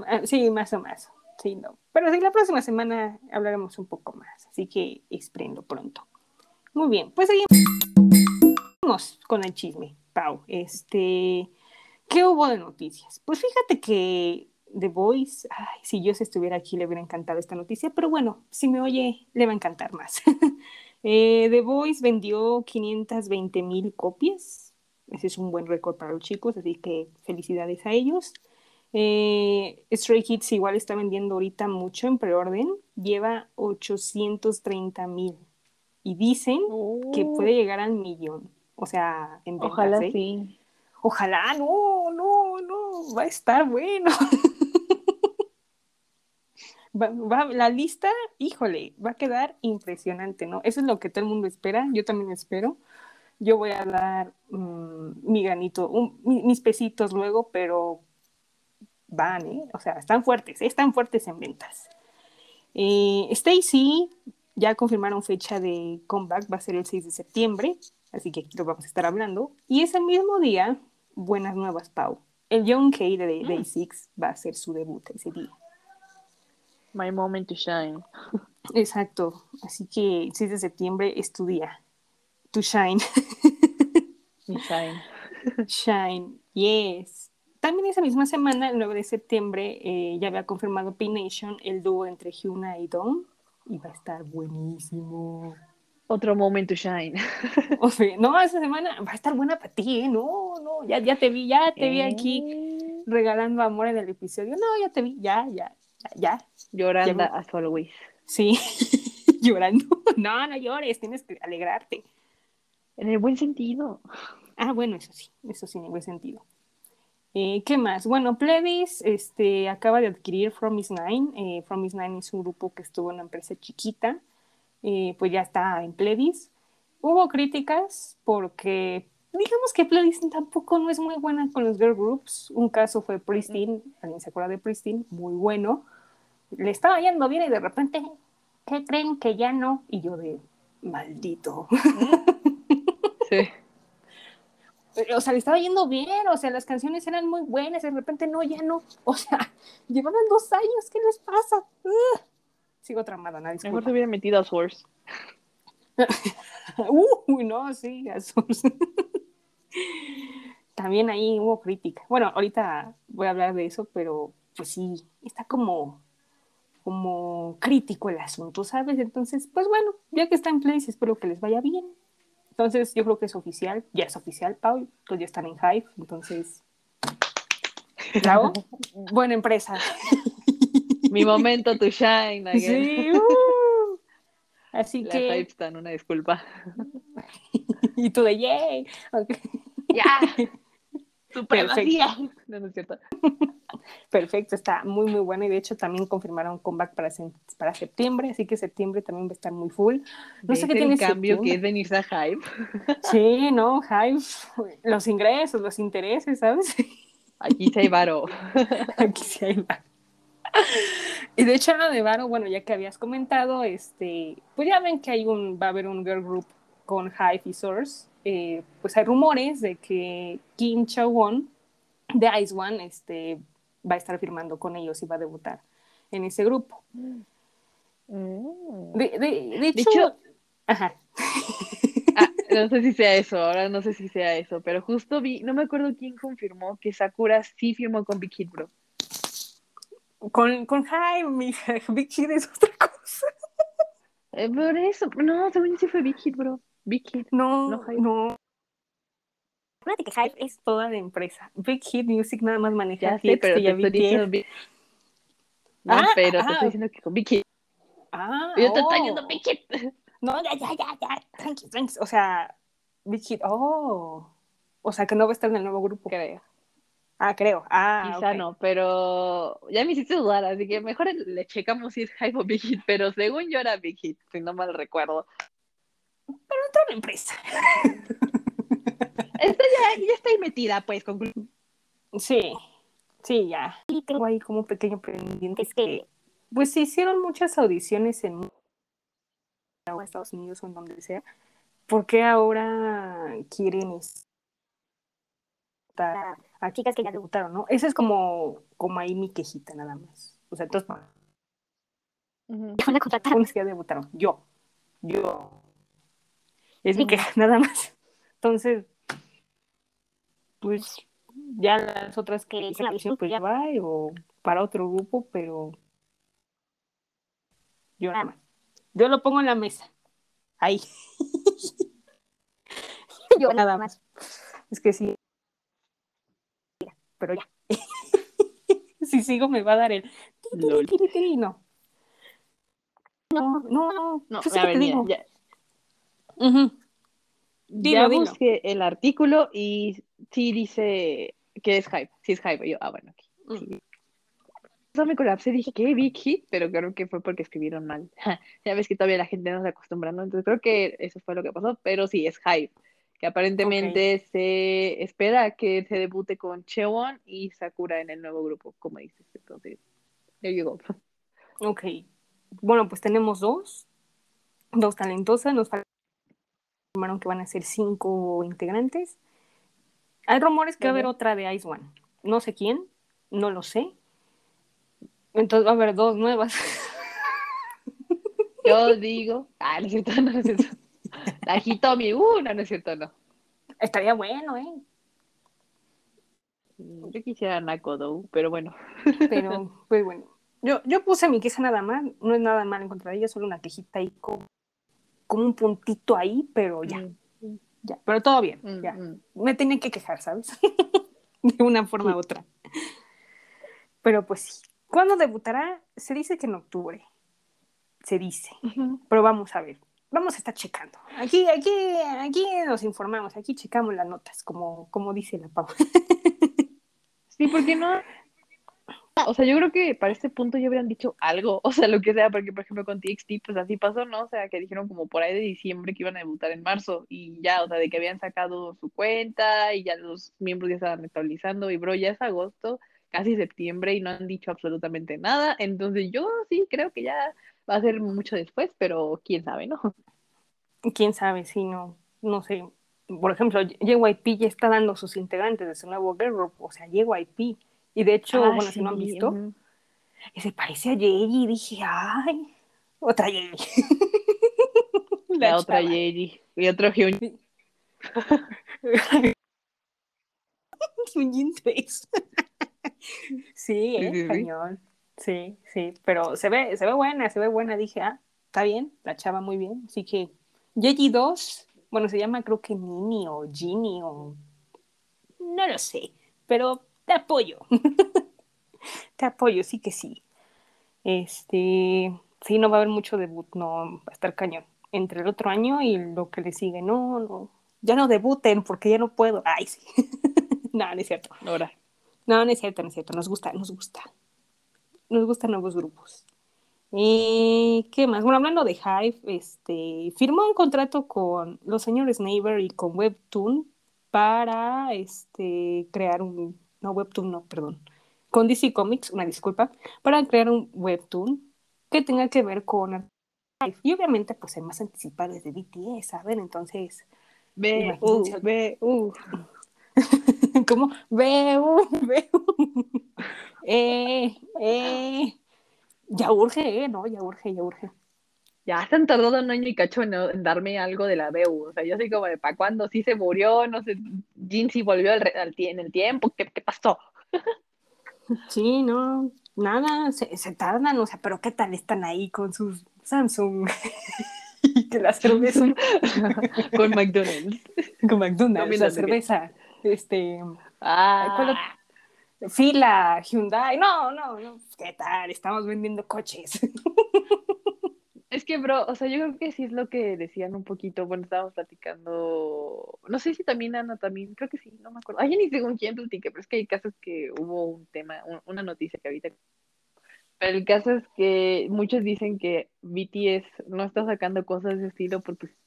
Ah, Sí, más o menos. Sí, no. Pero sí, la próxima semana hablaremos un poco más. Así que espérenlo pronto. Muy bien, pues seguimos con el chisme, Pau. Este, ¿qué hubo de noticias? Pues fíjate que The Voice, ay, si yo estuviera aquí le hubiera encantado esta noticia, pero bueno, si me oye, le va a encantar más. Eh, The Voice vendió 520 mil copias. Ese es un buen récord para los chicos, así que felicidades a ellos. Eh, Stray Kids igual está vendiendo ahorita mucho en preorden, lleva 830 mil y dicen que puede llegar al millón, o sea, en ventas, Ojalá ¿eh? sí. Ojalá, no, no, no, va a estar bueno. Va- va- la lista, híjole, va a quedar impresionante, ¿no? Eso es lo que todo el mundo espera, yo también espero. Yo voy a dar mm, mi un- mi- mis pesitos luego, pero van, ¿eh? O sea, están fuertes, ¿eh? están fuertes en ventas. Eh, Stacy, ya confirmaron fecha de comeback, va a ser el 6 de septiembre, así que aquí lo vamos a estar hablando. Y ese mismo día, buenas nuevas, Pau. El Young K de Day 6 va a hacer su debut ese día. My moment to shine. Exacto, así que el 6 de septiembre es tu día. To shine. Mi shine. Shine, yes. También esa misma semana, el 9 de septiembre, eh, ya había confirmado P-Nation el dúo entre Hyuna y Dom. Y va a estar buenísimo. Otro moment to shine. O sea, no, esa semana va a estar buena para ti, ¿eh? No, no, ya, ya te vi, ya te vi aquí. Eh, regalando amor en el episodio. No, ya te vi, ya, ya, ya, ya. Llorando Ya- as always. Sí, llorando. No, no llores, tienes que alegrarte. En el buen sentido. Ah, bueno, eso sí, eso sí, en buen sentido. Eh, ¿Qué más? Bueno, Pledis este, acaba de adquirir From Is Nine. Eh, From Is Nine es un grupo que estuvo en una empresa chiquita, eh, pues ya está en Pledis. Hubo críticas porque, digamos que Pledis tampoco no es muy buena con los girl groups. Un caso fue Pristine, alguien se acuerda de Pristine, muy bueno. Le estaba yendo bien y de repente, ¿qué creen que ya no? Y yo de, maldito. Sí. o sea, le estaba yendo bien, o sea, las canciones eran muy buenas, de repente no, ya no, o sea, llevaban dos años, ¿qué les pasa? Sigo tramada, nadie Mejor se hubiera metido a Source. Uy, no, sí, Azul. También ahí hubo crítica. Bueno, ahorita voy a hablar de eso, pero pues sí, está como, como crítico el asunto, ¿sabes? Entonces, pues bueno, ya que está en place, espero que les vaya bien. Entonces, yo creo que es oficial, ya es oficial, Paul, todos ya están en Hive, entonces. Bravo, buena empresa. Mi momento to shine again. Sí, uh. Así La que, hype están, una disculpa. y tú de yay. ¡Ya! Supremacía. No, no es cierto. Perfecto, está muy muy bueno y de hecho también confirmaron comeback para, se- para septiembre, así que septiembre también va a estar muy full. No sé ¿Ves qué tiene el cambio que es venirse a hype. Sí, no, Hive, los ingresos, los intereses, ¿sabes? Aquí se hay varo. Aquí sí hay va. Y de hecho, lo de Varo, bueno, ya que habías comentado, este, pues ya ven que hay un, va a haber un girl group con Hive y Source. Eh, pues hay rumores de que Kim Cha-won de Ice One este, va a estar firmando con ellos y va a debutar en ese grupo. Mm. De, de, de De hecho, hecho- ajá. Ah, no sé si sea eso, ahora no sé si sea eso, pero justo vi, no me acuerdo quién confirmó que Sakura sí firmó con Big Hit Bro. Con, con hija, Big Hit es otra cosa. Eh, por eso, no, según yo sí fue Big Hit Bro. Big Hit. No, No, no. Acuérdate que Hive es toda la empresa. Big Hit Music nada más maneja Ya sé, pero y te estoy diciendo Big No, Ah, pero te ah. estoy diciendo que con Big Hit. Ah, Yo te oh. estoy diciendo Big Hit. No, ya, ya, ya, ya. Tranqui, tranqui. O sea, Big Hit. Oh. O sea, que no va a estar en el nuevo grupo. Creo. Ah, creo. Ah, Quizá no, pero ya me hiciste dudar, así que mejor le checamos si es Hype o Big Hit, pero según yo era Big Hit, si no mal recuerdo. Toda la empresa. Esta ya, ya está ahí metida, pues, con Sí, sí, ya. Y tengo ahí como un pequeño pendiente. Es que, pues se hicieron muchas audiciones en Estados Unidos o en donde sea. ¿Por qué ahora quieren estar a chicas que ya debutaron, no? Esa es como, como ahí mi quejita nada más. O sea, entonces, contratar unos que ya debutaron. Yo. Yo. Es mi queja, nada más. Entonces, pues ya las otras que hice la audición, pues ya va, o para otro grupo, pero yo nada más. Yo lo pongo en la mesa. Ahí. yo nada más. Es que sí. Pero ya. si sigo me va a dar el Lol. no. No, no, no. No, pues es a que te digo. ya, Ujú. Dilo, ya dilo. busqué el artículo y sí dice que es Hype, sí es Hype. Y yo, ah, bueno, aquí. Mm. Eso me colapsé, dije, ¿qué? Big Hit, pero creo que fue porque escribieron mal. ya ves que todavía la gente no se acostumbra, ¿no? Entonces creo que eso fue lo que pasó, pero sí, es Hype. Que aparentemente se espera que se debute con Chewon y Sakura en el nuevo grupo, como dices. Entonces, there you go. Ok. Bueno, pues tenemos dos. Dos talentosas. Nos informaron que van a ser cinco integrantes. Hay rumores que va a haber otra de Ice One. No sé quién, no lo sé. Entonces va a haber dos nuevas. Yo digo, ah, no es cierto, no, no es cierto. La Hitomi, uh, no, no es cierto, no. Estaría bueno, ¿eh? Yo quisiera Nakodo, pero bueno. Pero, pues bueno. Yo, yo puse mi queja nada más. No es nada mal en contra de ella, solo una quejita ahí con, con un puntito ahí, pero ya, Mm, ya. Pero todo bien, mm, ya. mm. Me tenía que quejar, ¿sabes? de una forma Sí. u otra. Pero pues sí. ¿Cuándo debutará? Se dice que en octubre. Se dice. Pero vamos a ver. Vamos a estar checando. Aquí, aquí, aquí nos informamos, aquí checamos las notas, como, como dice la Pau. Sí, porque no. O sea, yo creo que para este punto ya hubieran dicho algo, o sea, lo que sea, porque por ejemplo con TXT, pues así pasó, ¿no? O sea, que dijeron como por ahí de diciembre que iban a debutar en marzo y ya, o sea, de que habían sacado su cuenta y ya los miembros ya estaban actualizando y bro, ya es agosto, casi septiembre y no han dicho absolutamente nada, entonces yo sí creo que ya va a ser mucho después, pero quién sabe, ¿no? Quién sabe, si no, no sé. Por ejemplo, JYP ya está dando sus integrantes de su nuevo girl group, o sea, JYP. Y de hecho, Ah, bueno, si no han sí, visto, y se parece a Jay y dije, ay, otra Jay. La, otra Yeji y otro Hyun. Un Jin Face. sí, eh, Sí, sí, sí. cañón. Sí, sí, pero se ve, se ve buena, se ve buena. Dije, ah, está bien, la chava muy bien. Así que, Yeji 2, bueno, se llama creo que Nini o Ginny o. No lo sé, pero te apoyo. te apoyo, sí que sí. Este, sí, no va a haber mucho debut, no, va a estar cañón. Entre el otro año y lo que le sigue, no, no, ya no debuten porque ya no puedo. Ay, sí. no, no es cierto. Ahora. No, no es cierto, no es cierto. Nos gusta, nos gusta. Nos gustan nuevos grupos. Eh, ¿Qué más? Bueno, hablando de Hive, este, firmó un contrato con los señores Neighbor y con Webtoon para este, crear un. No, Webtoon, no, perdón. Con DC Comics, una disculpa, para crear un Webtoon que tenga que ver con. Y obviamente, pues el más anticipado es de BTS, ¿saben? Entonces, Ve, uh, Imagínense. ve, uh. como veo, veo. Eh, eh. Ya urge, eh, ¿no? Ya urge, ya urge. Ya se han tardado un año y cacho en, en darme algo de la BU. O sea, yo soy como de, ¿para cuándo? Sí se murió, no sé, Jin sí volvió al al en el tiempo, ¿qué, qué pasó? Sí, no, nada, se, se tardan, o sea, pero ¿qué tal están ahí con sus Samsung? y que la cerveza Con McDonald's. con McDonald's, Comiendo la cerveza, este, Ah, fila, Hyundai, no, no, no, ¿qué tal? Estamos vendiendo coches. Es que, bro, o sea, yo creo que sí es lo que decían un poquito, bueno, estábamos platicando, no sé si también Ana, también, creo que sí, no me acuerdo. Ay, ni sé con quién platiqué, pero es que hay casos que hubo un tema, un- una noticia que ahorita Pero el caso es que muchos dicen que BTS no está sacando cosas de estilo porque está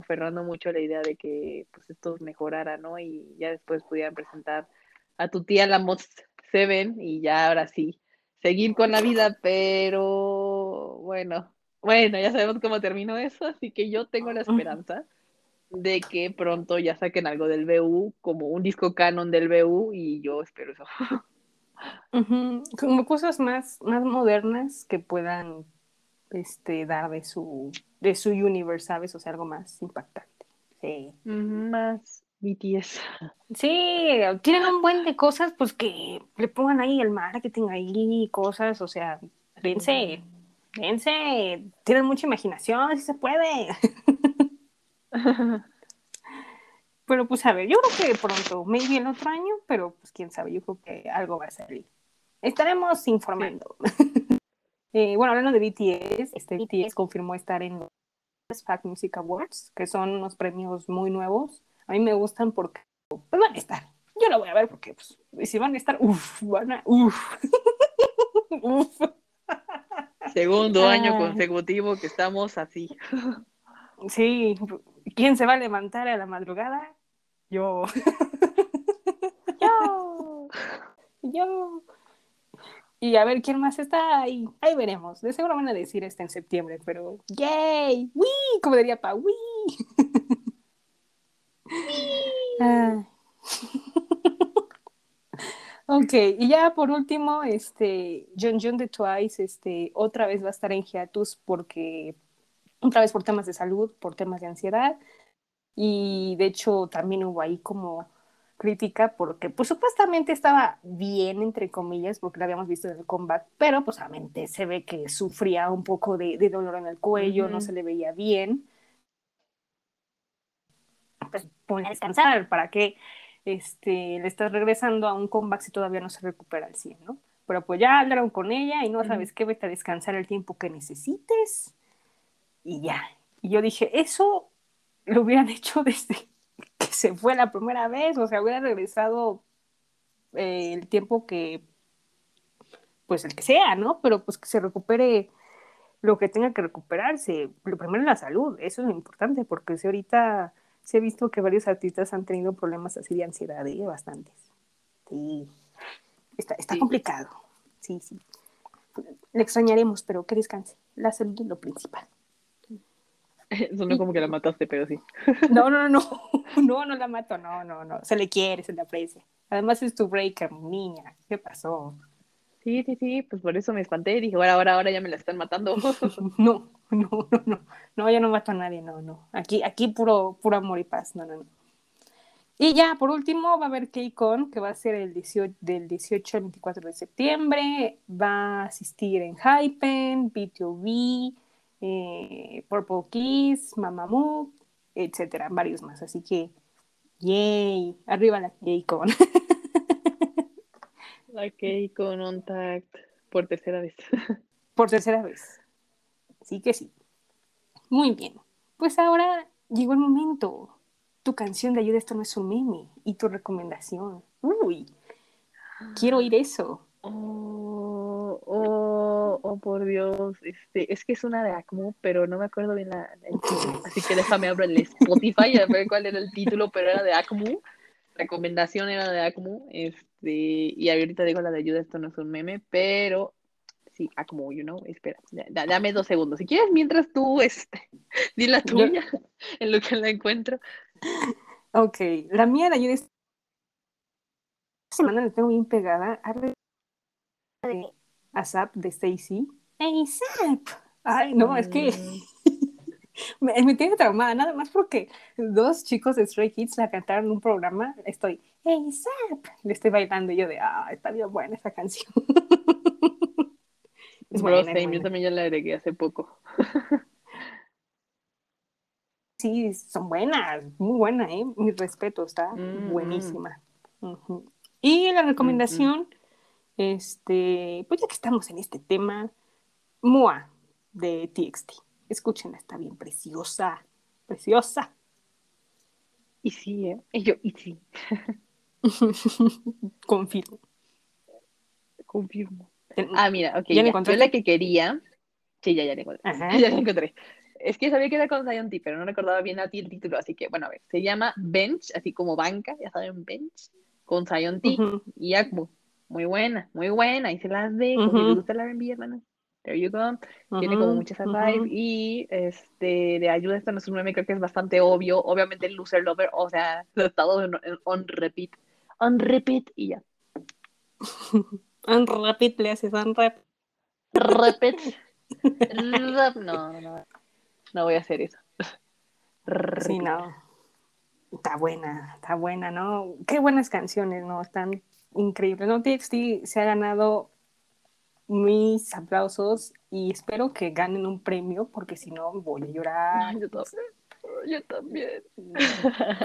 aferrando mucho la idea de que pues esto mejorara, ¿no? Y ya después pudieran presentar a tu tía la Mod 7 y ya ahora sí, seguir con la vida, pero bueno, bueno, ya sabemos cómo terminó eso, así que yo tengo la esperanza de que pronto ya saquen algo del BU, como un disco canon del BU, y yo espero eso. Como cosas más, más modernas que puedan este, dar de su, de su universe, ¿sabes? O sea, algo más impactante. Sí. Más BTS. Sí, tienen un buen de cosas, pues que le pongan ahí el marketing ahí, cosas, o sea, dense, dense, tienen mucha imaginación, si se puede. Pero pues a ver, yo creo que pronto, maybe el otro año, pero pues quién sabe, yo creo que algo va a salir. Estaremos informando. Eh, bueno, hablando de BTS, este BTS confirmó estar en los Fact Music Awards, que son unos premios muy nuevos. A mí me gustan porque pues, van a estar. Yo lo voy a ver porque pues, si van a estar, uff, van a, uff, uff. Segundo año Ay. consecutivo que estamos así. Sí, ¿quién se va a levantar a la madrugada? Yo. Yo. Yo. Y a ver quién más está ahí. Ahí veremos. De seguro van a decir este en septiembre, pero ¡yay! ¡Wii! Como diría Pa, ¡wii! Ah. Ok, y ya por último, este, John John de Twice, este, otra vez va a estar en hiatus porque, otra vez por temas de salud, por temas de ansiedad, y de hecho también hubo ahí como crítica porque pues supuestamente estaba bien entre comillas porque lo habíamos visto en el comeback pero pues obviamente se ve que sufría un poco de, de dolor en el cuello no se le veía bien. Pues ponle a descansar para que este, le estás regresando a un comeback si todavía no se recupera al 100, ¿no? Pero pues ya hablaron con ella y no sabes qué, vete a descansar el tiempo que necesites y ya. Y yo dije, eso lo hubieran hecho desde que se fue la primera vez, o sea, hubieran regresado eh, el tiempo que, pues el que sea, ¿no? Pero pues que se recupere lo que tenga que recuperarse. Lo primero es la salud, eso es lo importante, porque si ahorita se ha visto que varios artistas han tenido problemas así de ansiedad, ¿eh? bastantes. Sí, está, está Sí. complicado. Sí, sí. Le extrañaremos, pero que descanse. La salud es lo principal. Sonó como que la mataste, pero sí. No, no, no, no, no, no la mato, no, no, no. Se le quiere, se le aprecia. Además es tu breaker, niña. ¿Qué pasó? Sí, sí, sí, pues por eso me espanté. Dije, ahora, ahora, ahora ya me la están matando. No, no, no, no. No, yo no mato a nadie, no, no. Aquí, aquí puro, puro amor y paz, no, no, no. Y ya, por último, va a haber KCON, que va a ser el 18, del 18 al 24 de septiembre. Va a asistir en Hypen, BTOB, eh, Purple Kiss, Mamamoo, etcétera, varios más. Así que, yay, arriba la KCON. ok, con Untact por tercera vez. por tercera vez. Sí que sí. Muy bien. Pues ahora llegó el momento. Tu canción de ayuda, esto no es un meme. Y tu recomendación. Uy, quiero oír eso. Oh, oh, oh, por Dios. Este, es que es una de Acmo, pero no me acuerdo bien la, el título. Así que déjame abrir el Spotify a ver cuál era el título, pero era de Acmo. Recomendación era de Acmo. Este, y ahorita digo la de ayuda, esto no es un meme, pero sí, Acmo, you know. Espera, da- da- dame dos segundos. Si quieres, mientras tú, este, di la Yo- tuya en lo que la encuentro. Ok, la mía de ayuda es. Esta semana la tengo bien pegada. Arre- de ASAP de Stacy. ASAP. Ay, no, es que Mm, me, me tiene traumada, nada más porque dos chicos de Stray Kids la cantaron en un programa. Estoy, ASAP. Le estoy bailando y yo de, ah, está bien buena esa canción. Es buena, es same, yo buena. también ya la agregué hace poco. Sí, son buenas, muy buena, ¿eh? Mi respeto, está Mm. buenísima. Y la recomendación, este, pues ya que estamos en este tema, Moa de TXT. Escúchenla, está bien preciosa, preciosa. Y sí, ¿eh? Y yo, y sí, Confirmo. confirmo. Ah, mira, ok, ¿Ya la ya. Yo la que quería. Sí, ya, ya la encontré. Ajá. Ya la encontré. Es que sabía que era con Zion T, pero no recordaba bien a ti el título, así que, bueno, a ver. Se llama Bench, así como banca, ya saben, Bench, con Zion T y Akmu. Muy buena, muy buena. Ahí se las dejo. Si Ujú. les gusta el R&B, hermano. There you go. Tiene como Ujú, mucha esa ujú. vibe. Y este, de ayuda, esto no es un meme, creo que es bastante obvio. Obviamente, el Loser Lover, o sea, lo he estado en, en- on repeat. On repeat y ya. Un rapid le haces un rap. Repeat. No, no. No voy a hacer eso. Sí, Repeat. no. Está buena, está buena, ¿no? Qué buenas canciones, ¿no? Están increíbles. ¿no? TXT se ha ganado mis aplausos y espero que ganen un premio porque si no voy a llorar. Yo. Yo también.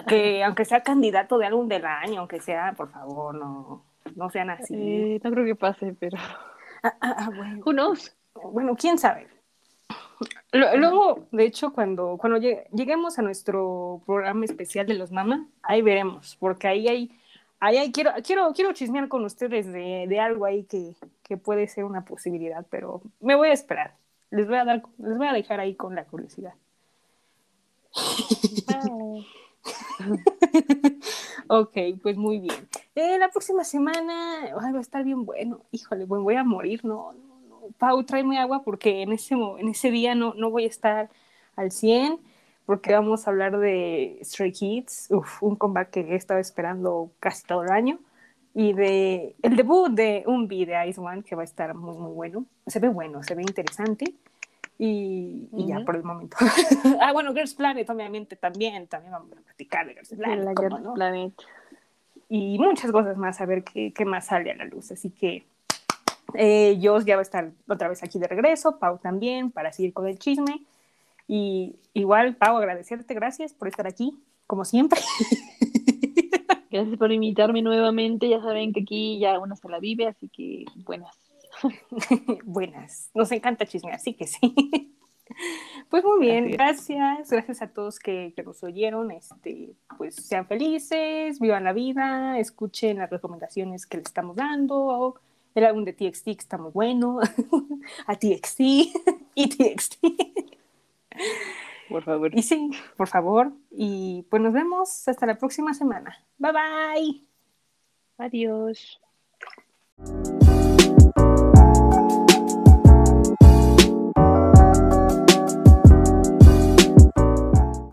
Que aunque sea candidato de álbum del año, aunque sea, por favor, no, no sean así. Eh, no creo que pase, pero. Ah, ah, ah, bueno. Who knows? Bueno, quién sabe. Luego, de hecho, cuando, cuando llegue- lleguemos a nuestro programa especial de los mamá, ahí veremos, porque ahí hay, ahí hay, quiero, quiero, quiero chismear con ustedes de, de algo ahí que, que puede ser una posibilidad, pero me voy a esperar. Les voy a dar, les voy a dejar ahí con la curiosidad. Ok, pues muy bien. Eh, la próxima semana ay, va a estar bien bueno. Híjole, bueno, voy a morir, no. Pau, tráeme agua porque en ese, en ese día no, no voy a estar al 100 porque vamos a hablar de Stray Kids, un comeback que he estado esperando casi todo el año, y de el debut de un de Ice One que va a estar muy, muy bueno. Se ve bueno, se ve interesante. Y, y ya por el momento. ah, bueno, Girls Planet, obviamente, también, también vamos a platicar de Girls Planet. La ¿cómo Girls no? Planet. y muchas cosas más, a ver qué, qué más sale a la luz. Así que eh, Jos ya va a estar otra vez aquí de regreso, Pau también, para seguir con el chisme. Y igual, Pau, agradecerte, gracias por estar aquí, como siempre. Gracias por invitarme nuevamente. Ya saben que aquí ya uno se la vive, así que buenas. Buenas, nos encanta chisme, así que sí. Pues muy bien, gracias, gracias a todos que, que nos oyeron, este, pues sean felices, vivan la vida, escuchen las recomendaciones que le estamos dando, el álbum de TXT que está muy bueno, a TXT y TXT. Por favor. Y sí, por favor, y pues nos vemos hasta la próxima semana. Bye bye. Adiós.